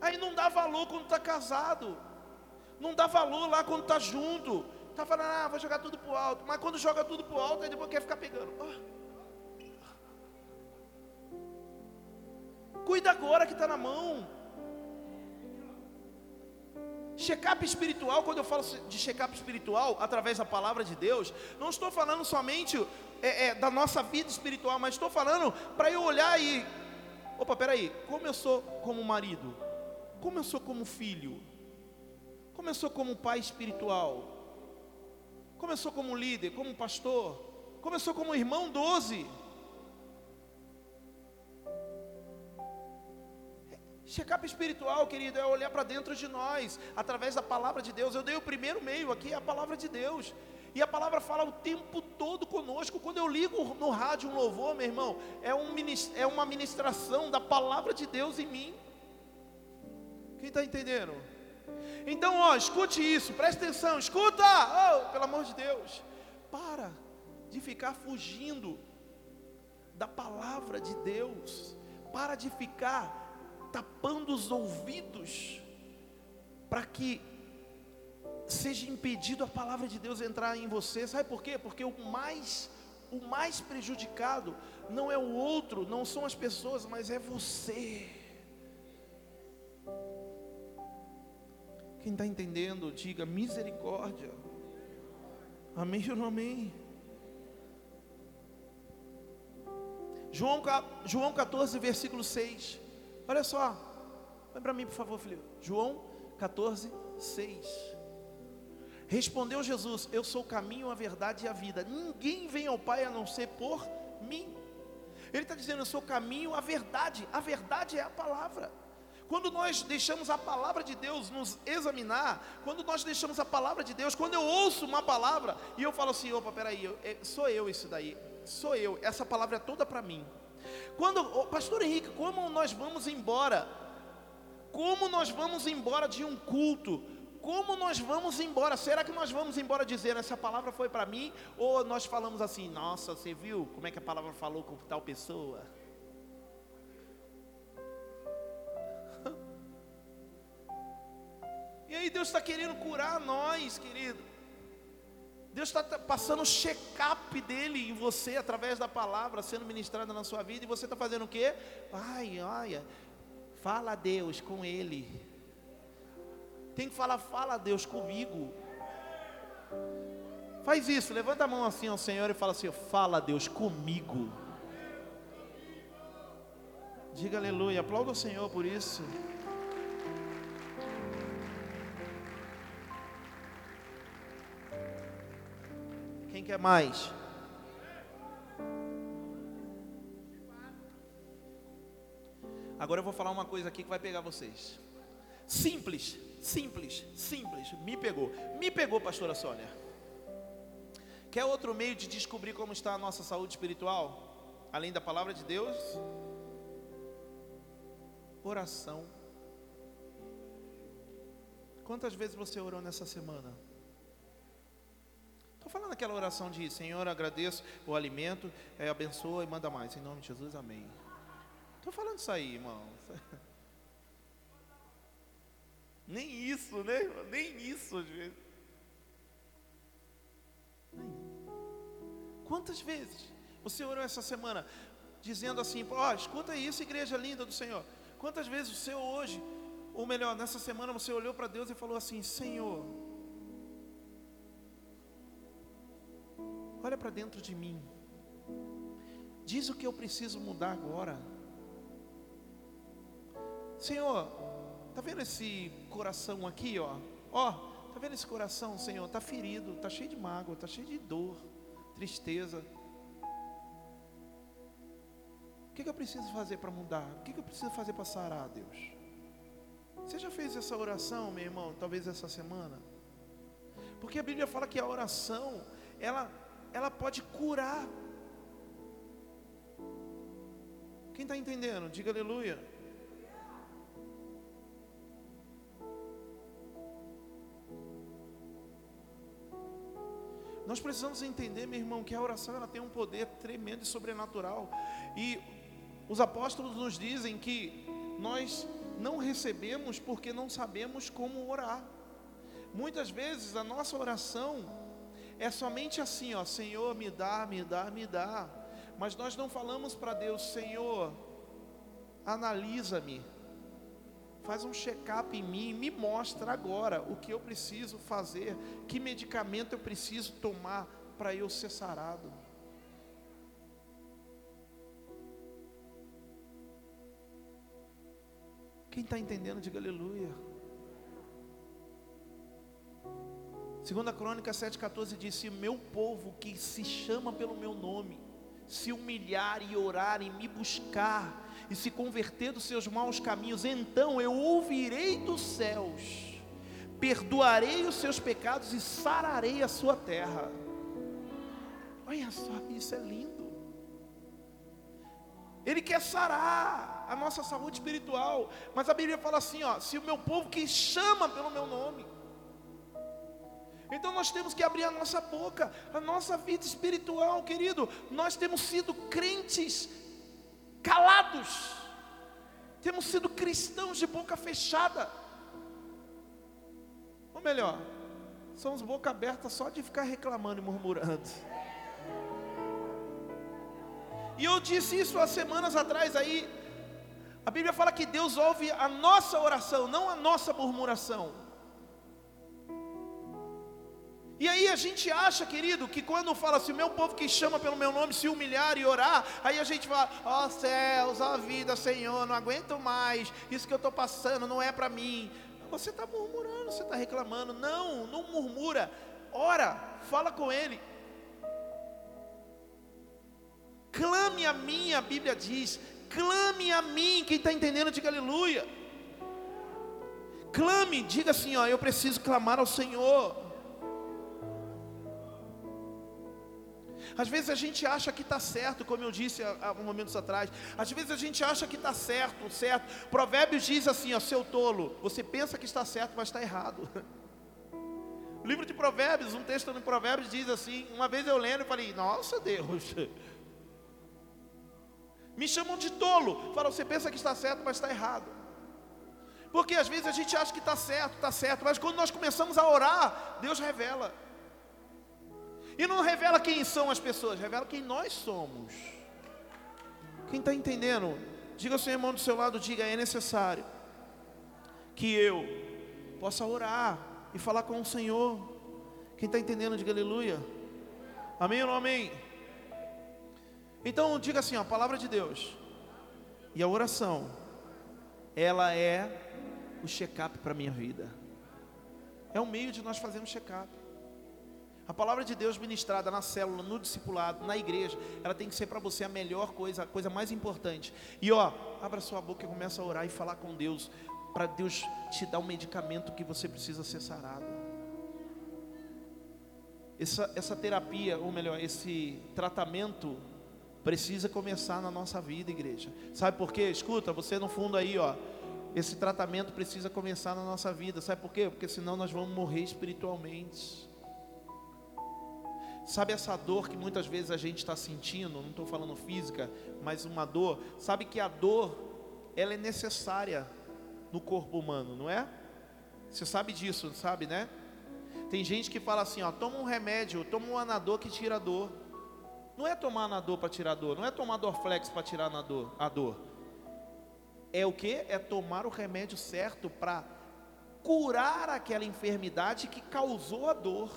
Aí não dá valor quando está casado, não dá valor lá quando está junto. Está falando, ah, vou jogar tudo para o alto. Mas quando joga tudo para o alto, aí depois quer ficar pegando. Ah. Cuida agora que está na mão. Check-up espiritual, quando eu falo de check-up espiritual, através da palavra de Deus, não estou falando somente é, é, da nossa vida espiritual, mas estou falando para eu olhar e. Opa, peraí, como eu sou como marido? Como eu sou como filho? Como eu sou como pai espiritual? Sou como líder, como pastor? Sou como irmão 12? Check-up espiritual, querido, é olhar para dentro de nós, através da palavra de Deus. Eu dei o primeiro meio aqui, é a palavra de Deus. E a palavra fala o tempo todo conosco. Quando eu ligo no rádio um louvor, meu irmão, é, um, é uma ministração da palavra de Deus em mim. Quem está entendendo? Então, ó, escute isso, preste atenção, escuta, oh, pelo amor de Deus. Para de ficar fugindo da palavra de Deus. Para de ficar tapando os ouvidos para que seja impedido a palavra de Deus entrar em você. Sabe por quê? Porque o mais o mais prejudicado não é o outro, não são as pessoas, mas é você. Quem está entendendo, diga misericórdia. Amém ou não amém? João, João 14, versículo 6. Olha só, vai para mim, por favor, filho. João 14, 6. Respondeu Jesus: Eu sou o caminho, a verdade e a vida. Ninguém vem ao Pai a não ser por mim. Ele está dizendo: Eu sou o caminho, a verdade. A verdade é a palavra. Quando nós deixamos a palavra de Deus nos examinar, quando nós deixamos a palavra de Deus, quando eu ouço uma palavra e eu falo assim: opa, peraí, é, sou eu isso daí, sou eu, essa palavra é toda para mim. Quando, oh, Pastor Henrique, como nós vamos embora? Como nós vamos embora de um culto? Como nós vamos embora? Será que nós vamos embora dizendo essa palavra foi para mim? Ou nós falamos assim, nossa, você viu como é que a palavra falou com tal pessoa? E Deus está querendo curar nós, querido. Deus está passando o check-up dele em você através da palavra sendo ministrada na sua vida e você está fazendo o quê? Ai, olha, fala a Deus com ele. Tem que falar, fala a Deus comigo. Faz isso, levanta a mão assim ao Senhor e fala assim: fala Deus comigo. Diga aleluia, aplauda o Senhor por isso. Quer mais? Agora eu vou falar uma coisa aqui que vai pegar vocês. Simples, simples, simples. Me pegou. Me pegou, pastora Sônia. Quer outro meio de descobrir como está a nossa saúde espiritual? Além da palavra de Deus? Oração. Quantas vezes você orou nessa semana? Estou falando aquela oração de Senhor, agradeço o alimento, é, abençoa e manda mais. Em nome de Jesus, amém. Estou falando isso aí, irmão. Nem isso, né? Nem isso às vezes. Quantas vezes você orou essa semana dizendo assim, ó, oh, escuta isso, igreja linda do Senhor. Quantas vezes você hoje, ou melhor, nessa semana você olhou para Deus e falou assim, Senhor, olha para dentro de mim. Diz o que eu preciso mudar agora. Senhor, tá vendo esse coração aqui, ó? Ó, tá vendo esse coração, Senhor? Tá ferido, tá cheio de mágoa, tá cheio de dor, tristeza. O que, que eu preciso fazer para mudar? O que, que eu preciso fazer para sarar, Deus? Você já fez essa oração, meu irmão? Talvez essa semana? Porque a Bíblia fala que a oração, ela ela pode curar. Quem está entendendo? Diga aleluia. Nós precisamos entender, meu irmão, que a oração ela tem um poder tremendo e sobrenatural. E os apóstolos nos dizem que nós não recebemos porque não sabemos como orar. Muitas vezes a nossa oração é somente assim, ó, Senhor, me dá, me dá, me dá. Mas nós não falamos para Deus, Senhor, analisa-me. Faz um check-up em mim, me mostra agora o que eu preciso fazer, que medicamento eu preciso tomar para eu ser sarado. Quem está entendendo, diga aleluia. Segunda Crônica 7,14 diz: Se meu povo que se chama pelo meu nome se humilhar e orar e me buscar e se converter dos seus maus caminhos, então eu ouvirei dos céus, perdoarei os seus pecados e sararei a sua terra. Olha só, isso é lindo. Ele quer sarar a nossa saúde espiritual, mas a Bíblia fala assim: ó, se o meu povo que chama pelo meu nome, então nós temos que abrir a nossa boca, a nossa vida espiritual, querido. Nós temos sido crentes calados, temos sido cristãos de boca fechada, ou melhor, somos boca aberta só de ficar reclamando e murmurando. E eu disse isso há semanas atrás aí. A Bíblia fala que Deus ouve a nossa oração, não a nossa murmuração. E aí a gente acha, querido, que quando fala assim, meu povo que chama pelo meu nome se humilhar e orar, aí a gente fala, ó oh, céus, ó oh, vida, Senhor, não aguento mais, isso que eu estou passando não é para mim. Você está murmurando, você está reclamando. Não, não murmura. Ora, fala com Ele. Clame a mim, a Bíblia diz. Clame a mim, quem está entendendo, diga aleluia. Clame, diga assim, ó, eu preciso clamar ao Senhor. Às vezes a gente acha que está certo, como eu disse há, há momentos atrás. Às vezes a gente acha que está certo, certo. Provérbios diz assim, ó, seu tolo, você pensa que está certo, mas está errado. O livro de Provérbios, um texto no Provérbios diz assim, uma vez eu lendo e falei, nossa Deus, me chamam de tolo. Fala, você pensa que está certo, mas está errado. Porque às vezes a gente acha que está certo, está certo, mas quando nós começamos a orar, Deus revela. E não revela quem são as pessoas, revela quem nós somos. Quem está entendendo? Diga ao seu irmão do seu lado, diga, é necessário que eu possa orar e falar com o Senhor. Quem está entendendo, diga aleluia. Amém ou não amém? Então diga assim, ó, a palavra de Deus e a oração, ela é o check-up para a minha vida. É um meio de nós fazermos check-up. A palavra de Deus ministrada na célula, no discipulado, na igreja, ela tem que ser para você a melhor coisa, a coisa mais importante. E ó, abra sua boca e começa a orar e falar com Deus, para Deus te dar o medicamento que você precisa ser sarado. Essa, essa terapia, ou melhor, esse tratamento precisa começar na nossa vida, igreja. Sabe por quê? Escuta, você no fundo aí, ó. Esse tratamento precisa começar na nossa vida. Sabe por quê? Porque senão nós vamos morrer espiritualmente. Sabe essa dor que muitas vezes a gente está sentindo? Não estou falando física, mas uma dor. Sabe que a dor, ela é necessária no corpo humano, não é? Você sabe disso, sabe, né? Tem gente que fala assim, ó, toma um remédio, toma um anador que tira a dor. Não é tomar anador para tirar a dor, não é tomar Dorflex para tirar a dor, a dor. É o que? É tomar o remédio certo para curar aquela enfermidade que causou a dor.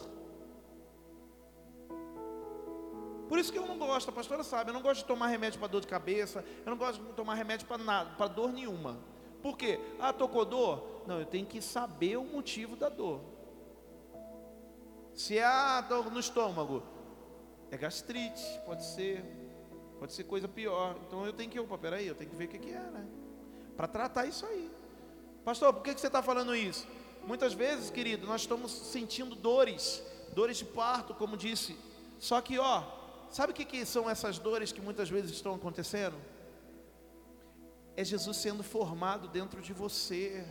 Por isso que eu não gosto, a pastora sabe, eu não gosto de tomar remédio para dor de cabeça, eu não gosto de tomar remédio para nada, para dor nenhuma. Por quê? Ah, tocou dor? Não, eu tenho que saber o motivo da dor. Se é dor no estômago, é gastrite, pode ser, pode ser coisa pior. Então eu tenho que, opa, peraí, eu tenho que ver o que, é, né? Para tratar isso aí. Pastor, por que você está falando isso? Muitas vezes, querido, nós estamos sentindo dores, dores de parto, como disse. Só que, ó, Sabe o que, que são essas dores que muitas vezes estão acontecendo? É Jesus sendo formado dentro de você,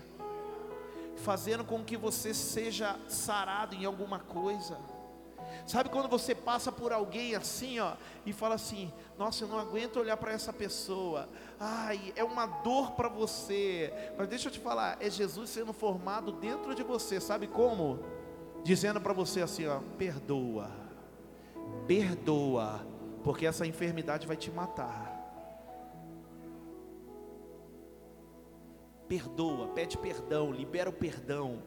fazendo com que você seja sarado em alguma coisa. Sabe quando você passa por alguém assim, ó, e fala assim: Nossa, eu não aguento olhar para essa pessoa. Ai, é uma dor para você. Mas deixa eu te falar, é Jesus sendo formado dentro de você. Sabe como? Dizendo para você assim, ó, perdoa perdoa, porque essa enfermidade vai te matar. Perdoa, pede perdão, libera o perdão.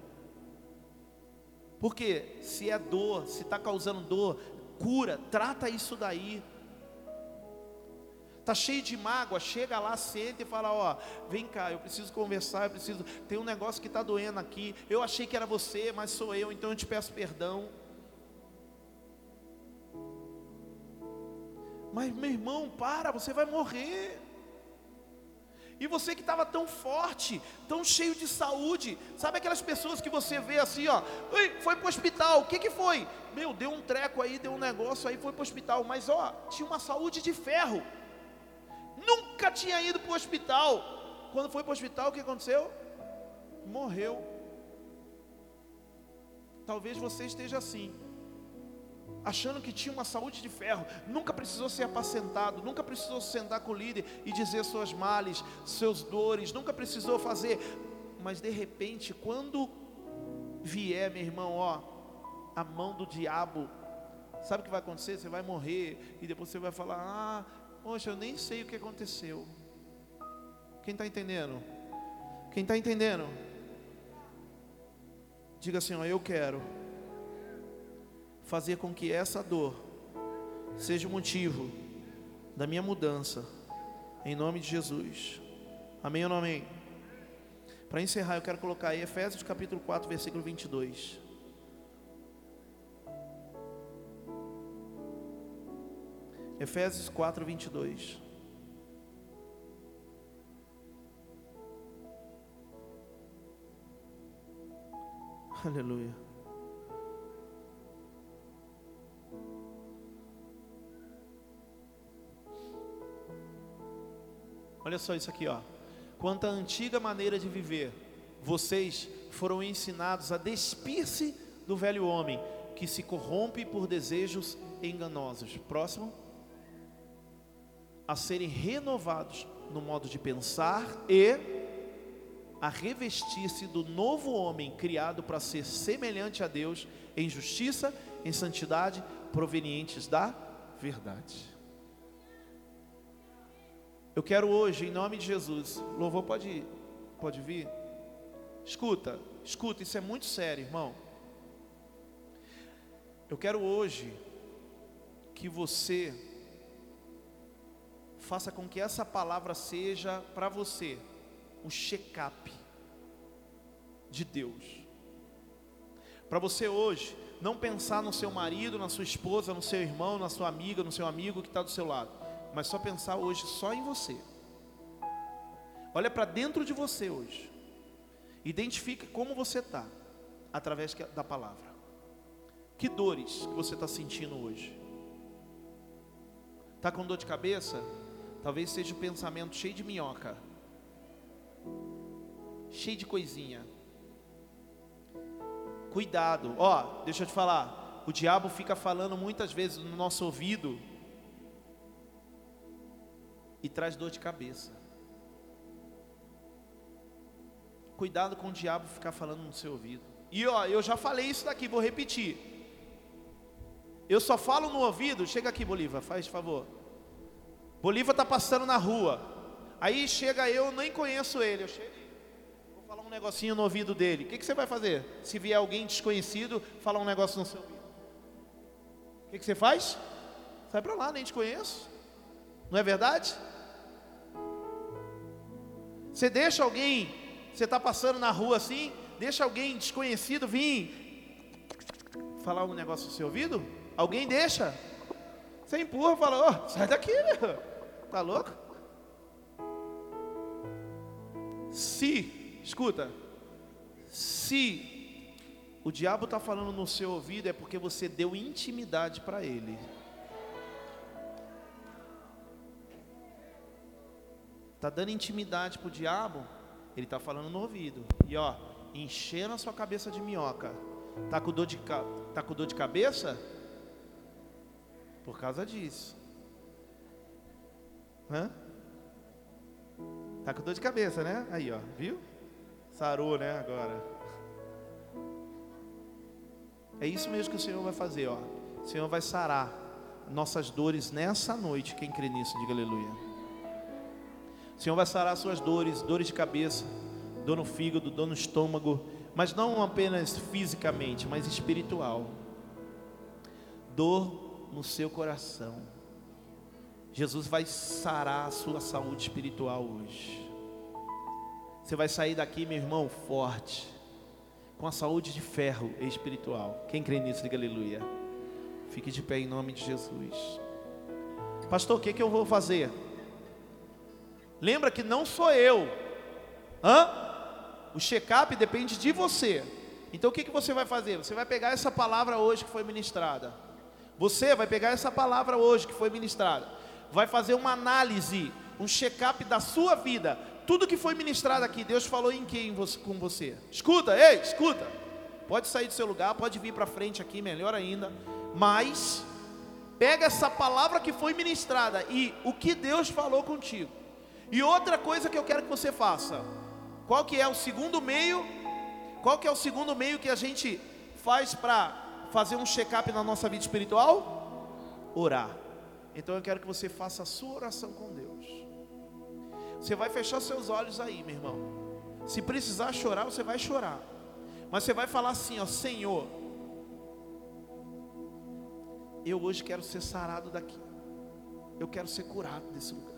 Porque se é dor, se está causando dor, cura, trata isso daí. Está cheio de mágoa, chega lá, senta e fala: Ó, vem cá, eu preciso conversar, eu preciso. Tem um negócio que está doendo aqui. Eu achei que era você, mas sou eu, então eu te peço perdão. Mas meu irmão, para, você vai morrer. E você que estava tão forte, tão cheio de saúde, sabe aquelas pessoas que você vê assim, ó, foi para o hospital, o que, que foi? Meu, deu um treco aí, deu um negócio aí, foi para o hospital, mas ó, tinha uma saúde de ferro, nunca tinha ido para o hospital. Quando foi para o hospital, o que aconteceu? Morreu. Talvez você esteja assim achando que tinha uma saúde de ferro, nunca precisou ser apacentado, nunca precisou sentar com o líder e dizer suas males, seus dores, nunca precisou fazer, mas de repente, quando vier, meu irmão, ó, a mão do diabo, sabe o que vai acontecer? Você vai morrer e depois você vai falar: Ah, poxa, eu nem sei o que aconteceu. Quem está entendendo? Quem está entendendo? Diga assim: ó, Eu quero fazer com que essa dor seja o motivo da minha mudança, em nome de Jesus. Amém ou não amém? Para encerrar, eu quero colocar aí Efésios capítulo 4, versículo 22. Efésios 4, 22. Aleluia. Olha só isso aqui, ó. Quanto à antiga maneira de viver, vocês foram ensinados a despir-se do velho homem que se corrompe por desejos enganosos. Próximo. A serem renovados no modo de pensar e a revestir-se do novo homem criado para ser semelhante a Deus em justiça, em santidade, provenientes da verdade. Eu quero hoje, em nome de Jesus, louvor pode, pode vir? Escuta, escuta, isso é muito sério, irmão. Eu quero hoje que você faça com que essa palavra seja para você um check-up de Deus. Para você hoje não pensar no seu marido, na sua esposa, no seu irmão, na sua amiga, no seu amigo que está do seu lado mas só pensar hoje só em você. Olha para dentro de você hoje. Identifique como você está através da palavra. Que dores que você está sentindo hoje? Está com dor de cabeça? Talvez seja o pensamento cheio de minhoca, cheio de coisinha. Cuidado, ó, deixa eu te falar. O diabo fica falando muitas vezes no nosso ouvido e traz dor de cabeça. Cuidado com o diabo ficar falando no seu ouvido. E ó, eu já falei isso daqui, vou repetir. Eu só falo no ouvido, chega aqui, Bolívar, faz favor. Bolívar está passando na rua. Aí chega eu, nem conheço ele. Eu chego vou falar um negocinho no ouvido dele. O que, que você vai fazer? Se vier alguém desconhecido, falar um negócio no seu ouvido. O que, que você faz? Sai para lá, nem te conheço. Não é verdade? Você deixa alguém, você está passando na rua assim, deixa alguém desconhecido vir falar um negócio no seu ouvido? Alguém deixa? Você empurra e fala, oh, sai daqui, meu. Tá louco? Se, escuta, se o diabo está falando no seu ouvido, é porque você deu intimidade para ele. Está dando intimidade para o diabo, ele está falando no ouvido. E ó, enchendo a sua cabeça de minhoca. Tá com dor de, tá com dor de cabeça? Por causa disso. Hã? Tá com dor de cabeça, né? Aí, ó, viu? Sarou, né? Agora. É isso mesmo que o Senhor vai fazer, ó. O Senhor vai sarar nossas dores nessa noite. Quem crê nisso, diga aleluia. O Senhor vai sarar suas dores, dores de cabeça, dor no fígado, dor no estômago, mas não apenas fisicamente, mas espiritual. Dor no seu coração. Jesus vai sarar a sua saúde espiritual hoje. Você vai sair daqui, meu irmão, forte, com a saúde de ferro espiritual. Quem crê nisso, diga aleluia. Fique de pé em nome de Jesus. Pastor, o que, que eu vou fazer? Lembra que não sou eu. Hã? O check-up depende de você. Então o que, que você vai fazer? Você vai pegar essa palavra hoje que foi ministrada. Você vai pegar essa palavra hoje que foi ministrada. Vai fazer uma análise, um check-up da sua vida. Tudo que foi ministrado aqui, Deus falou em quem com você. Escuta, ei, escuta. Pode sair do seu lugar, pode vir para frente aqui, melhor ainda. Mas pega essa palavra que foi ministrada e o que Deus falou contigo. E outra coisa que eu quero que você faça. Qual que é o segundo meio? Qual que é o segundo meio que a gente faz para fazer um check-up na nossa vida espiritual? Orar. Então eu quero que você faça a sua oração com Deus. Você vai fechar seus olhos aí, meu irmão. Se precisar chorar, você vai chorar. Mas você vai falar assim, ó, Senhor, eu hoje quero ser sarado daqui. Eu quero ser curado desse lugar.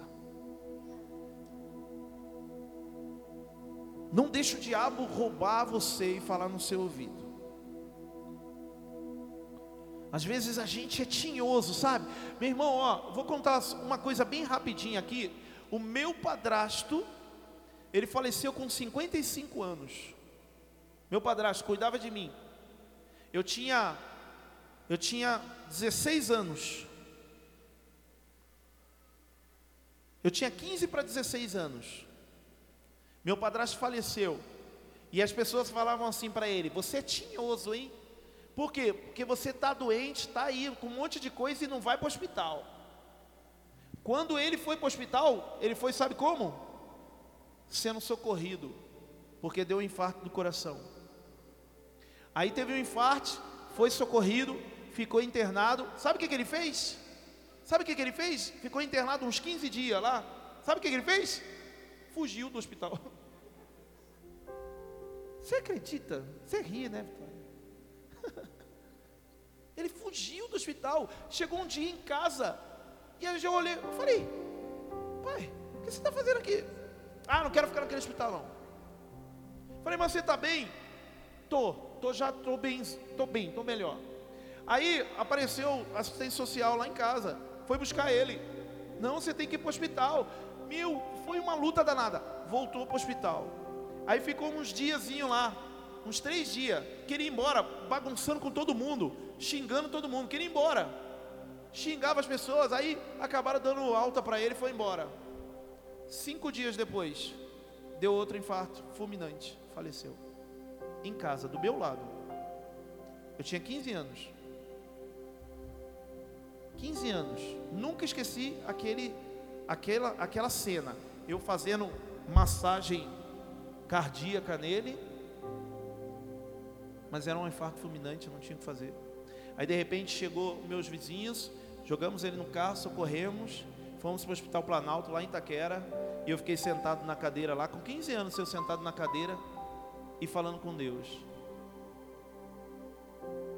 Não deixe o diabo roubar você e falar no seu ouvido. Às vezes a gente é tinhoso, sabe? Meu irmão, ó, vou contar uma coisa bem rapidinho aqui. O meu padrasto, ele faleceu com 55 anos. Meu padrasto cuidava de mim. Eu tinha eu tinha 16 anos. Eu tinha 15 para 16 anos. Meu padrasto faleceu. E as pessoas falavam assim para ele: Você é tinhoso, hein? Por quê? Porque você está doente, está aí com um monte de coisa e não vai para o hospital. Quando ele foi para o hospital, ele foi, sabe como? Sendo socorrido, porque deu um infarto do coração. Aí teve um infarto, foi socorrido, ficou internado. Sabe o que, que ele fez? Sabe o que, que ele fez? Ficou internado uns 15 dias lá. Sabe o que, que ele fez? Fugiu do hospital. Você acredita? Você ri, né, Vitória? Ele fugiu do hospital. Chegou um dia em casa. E eu já olhei. Eu falei: Pai, o que você está fazendo aqui? Ah, não quero ficar naquele hospital, não. Falei, mas você está bem? Tô, tô já, tô bem, tô bem, tô melhor. Aí apareceu assistente social lá em casa. Foi buscar ele. Não, você tem que ir para o hospital. Foi uma luta danada. Voltou para o hospital. Aí ficou uns diazinho lá, uns três dias. Queria ir embora, bagunçando com todo mundo, xingando todo mundo. Queria ir embora. Xingava as pessoas. Aí acabaram dando alta para ele e foi embora. Cinco dias depois, deu outro infarto fulminante. Faleceu. Em casa, do meu lado. Eu tinha 15 anos. 15 anos. Nunca esqueci aquele aquela, aquela cena, eu fazendo massagem cardíaca nele, mas era um infarto fulminante, não tinha o que fazer. Aí de repente chegou meus vizinhos, jogamos ele no carro, socorremos, fomos para o Hospital Planalto lá em Itaquera, e eu fiquei sentado na cadeira lá, com 15 anos eu sentado na cadeira e falando com Deus.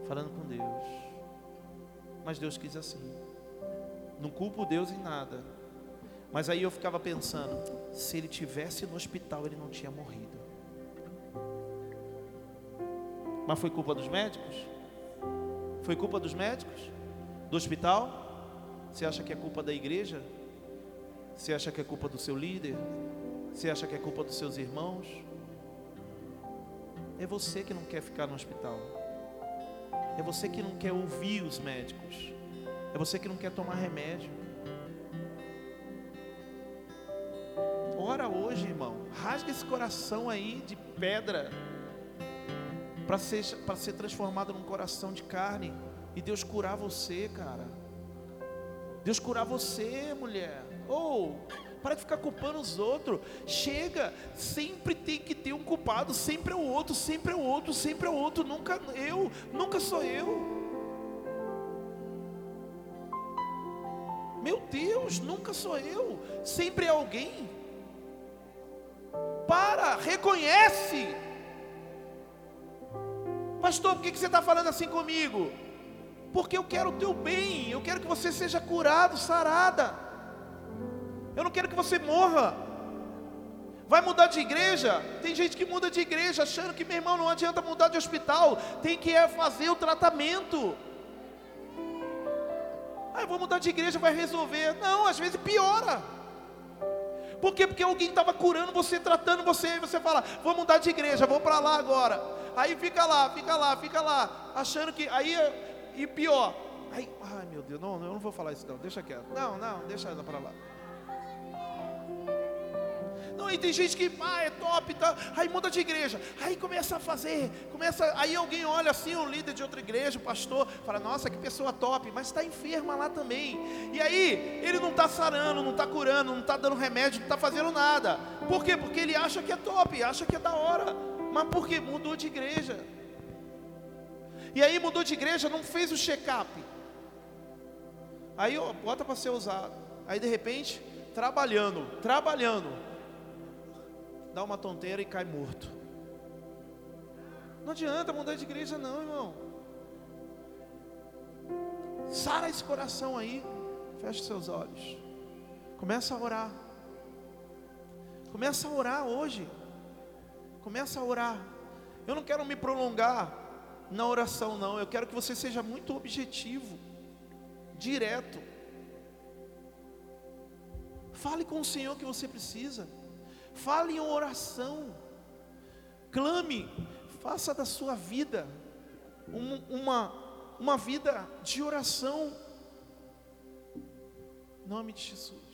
Falando com Deus. Mas Deus quis assim. Não culpo Deus em nada. Mas aí eu ficava pensando, se ele tivesse no hospital, ele não tinha morrido. Mas foi culpa dos médicos? Foi culpa dos médicos? Do hospital? Você acha que é culpa da igreja? Você acha que é culpa do seu líder? Você acha que é culpa dos seus irmãos? É você que não quer ficar no hospital. É você que não quer ouvir os médicos. É você que não quer tomar remédio. Ora hoje, irmão. Rasga esse coração aí de pedra para ser, para ser transformado num coração de carne e Deus curar você, cara. Deus curar você, mulher. Ou oh, para de ficar culpando os outros. Chega, sempre tem que ter um culpado, sempre é o outro, sempre é o outro, sempre é o outro, nunca eu, nunca sou eu. Meu Deus, nunca sou eu, sempre é alguém. Para, reconhece. Pastor, por que você está falando assim comigo? Porque eu quero o teu bem, eu quero que você seja curado, sarada. Eu não quero que você morra. Vai mudar de igreja? Tem gente que muda de igreja achando que, meu irmão, não adianta mudar de hospital, tem que é fazer o tratamento. Ah, eu vou mudar de igreja, vai resolver. Não, às vezes piora. Por quê? Porque alguém estava curando você, tratando você, e você fala, vou mudar de igreja, vou para lá agora. Aí fica lá, fica lá, fica lá, achando que. Aí, e pior. Aí, ai meu Deus, não, eu não vou falar isso não, deixa quieto. Não, não, deixa ela para lá. Não, e tem gente que, ah, é top, tá? aí muda de igreja, aí começa a fazer, começa, aí alguém olha assim, o líder de outra igreja, o pastor, fala, nossa, que pessoa top, mas está enferma lá também. E aí, ele não está sarando, não está curando, não está dando remédio, não está fazendo nada. Por quê? Porque ele acha que é top, acha que é da hora. Mas por quê? Mudou de igreja. E aí mudou de igreja, não fez o check-up. Aí ó, bota para ser usado. Aí de repente, trabalhando, trabalhando, dá uma tonteira e cai morto. Não adianta mudar de igreja, não, irmão. Sara esse coração aí, feche seus olhos, começa a orar. Começa a orar hoje. Começa a orar. Eu não quero me prolongar na oração, não. Eu quero que você seja muito objetivo, direto. Fale com o Senhor que você precisa. Fale em oração. Clame. Faça da sua vida um, uma, uma vida de oração. Em nome de Jesus.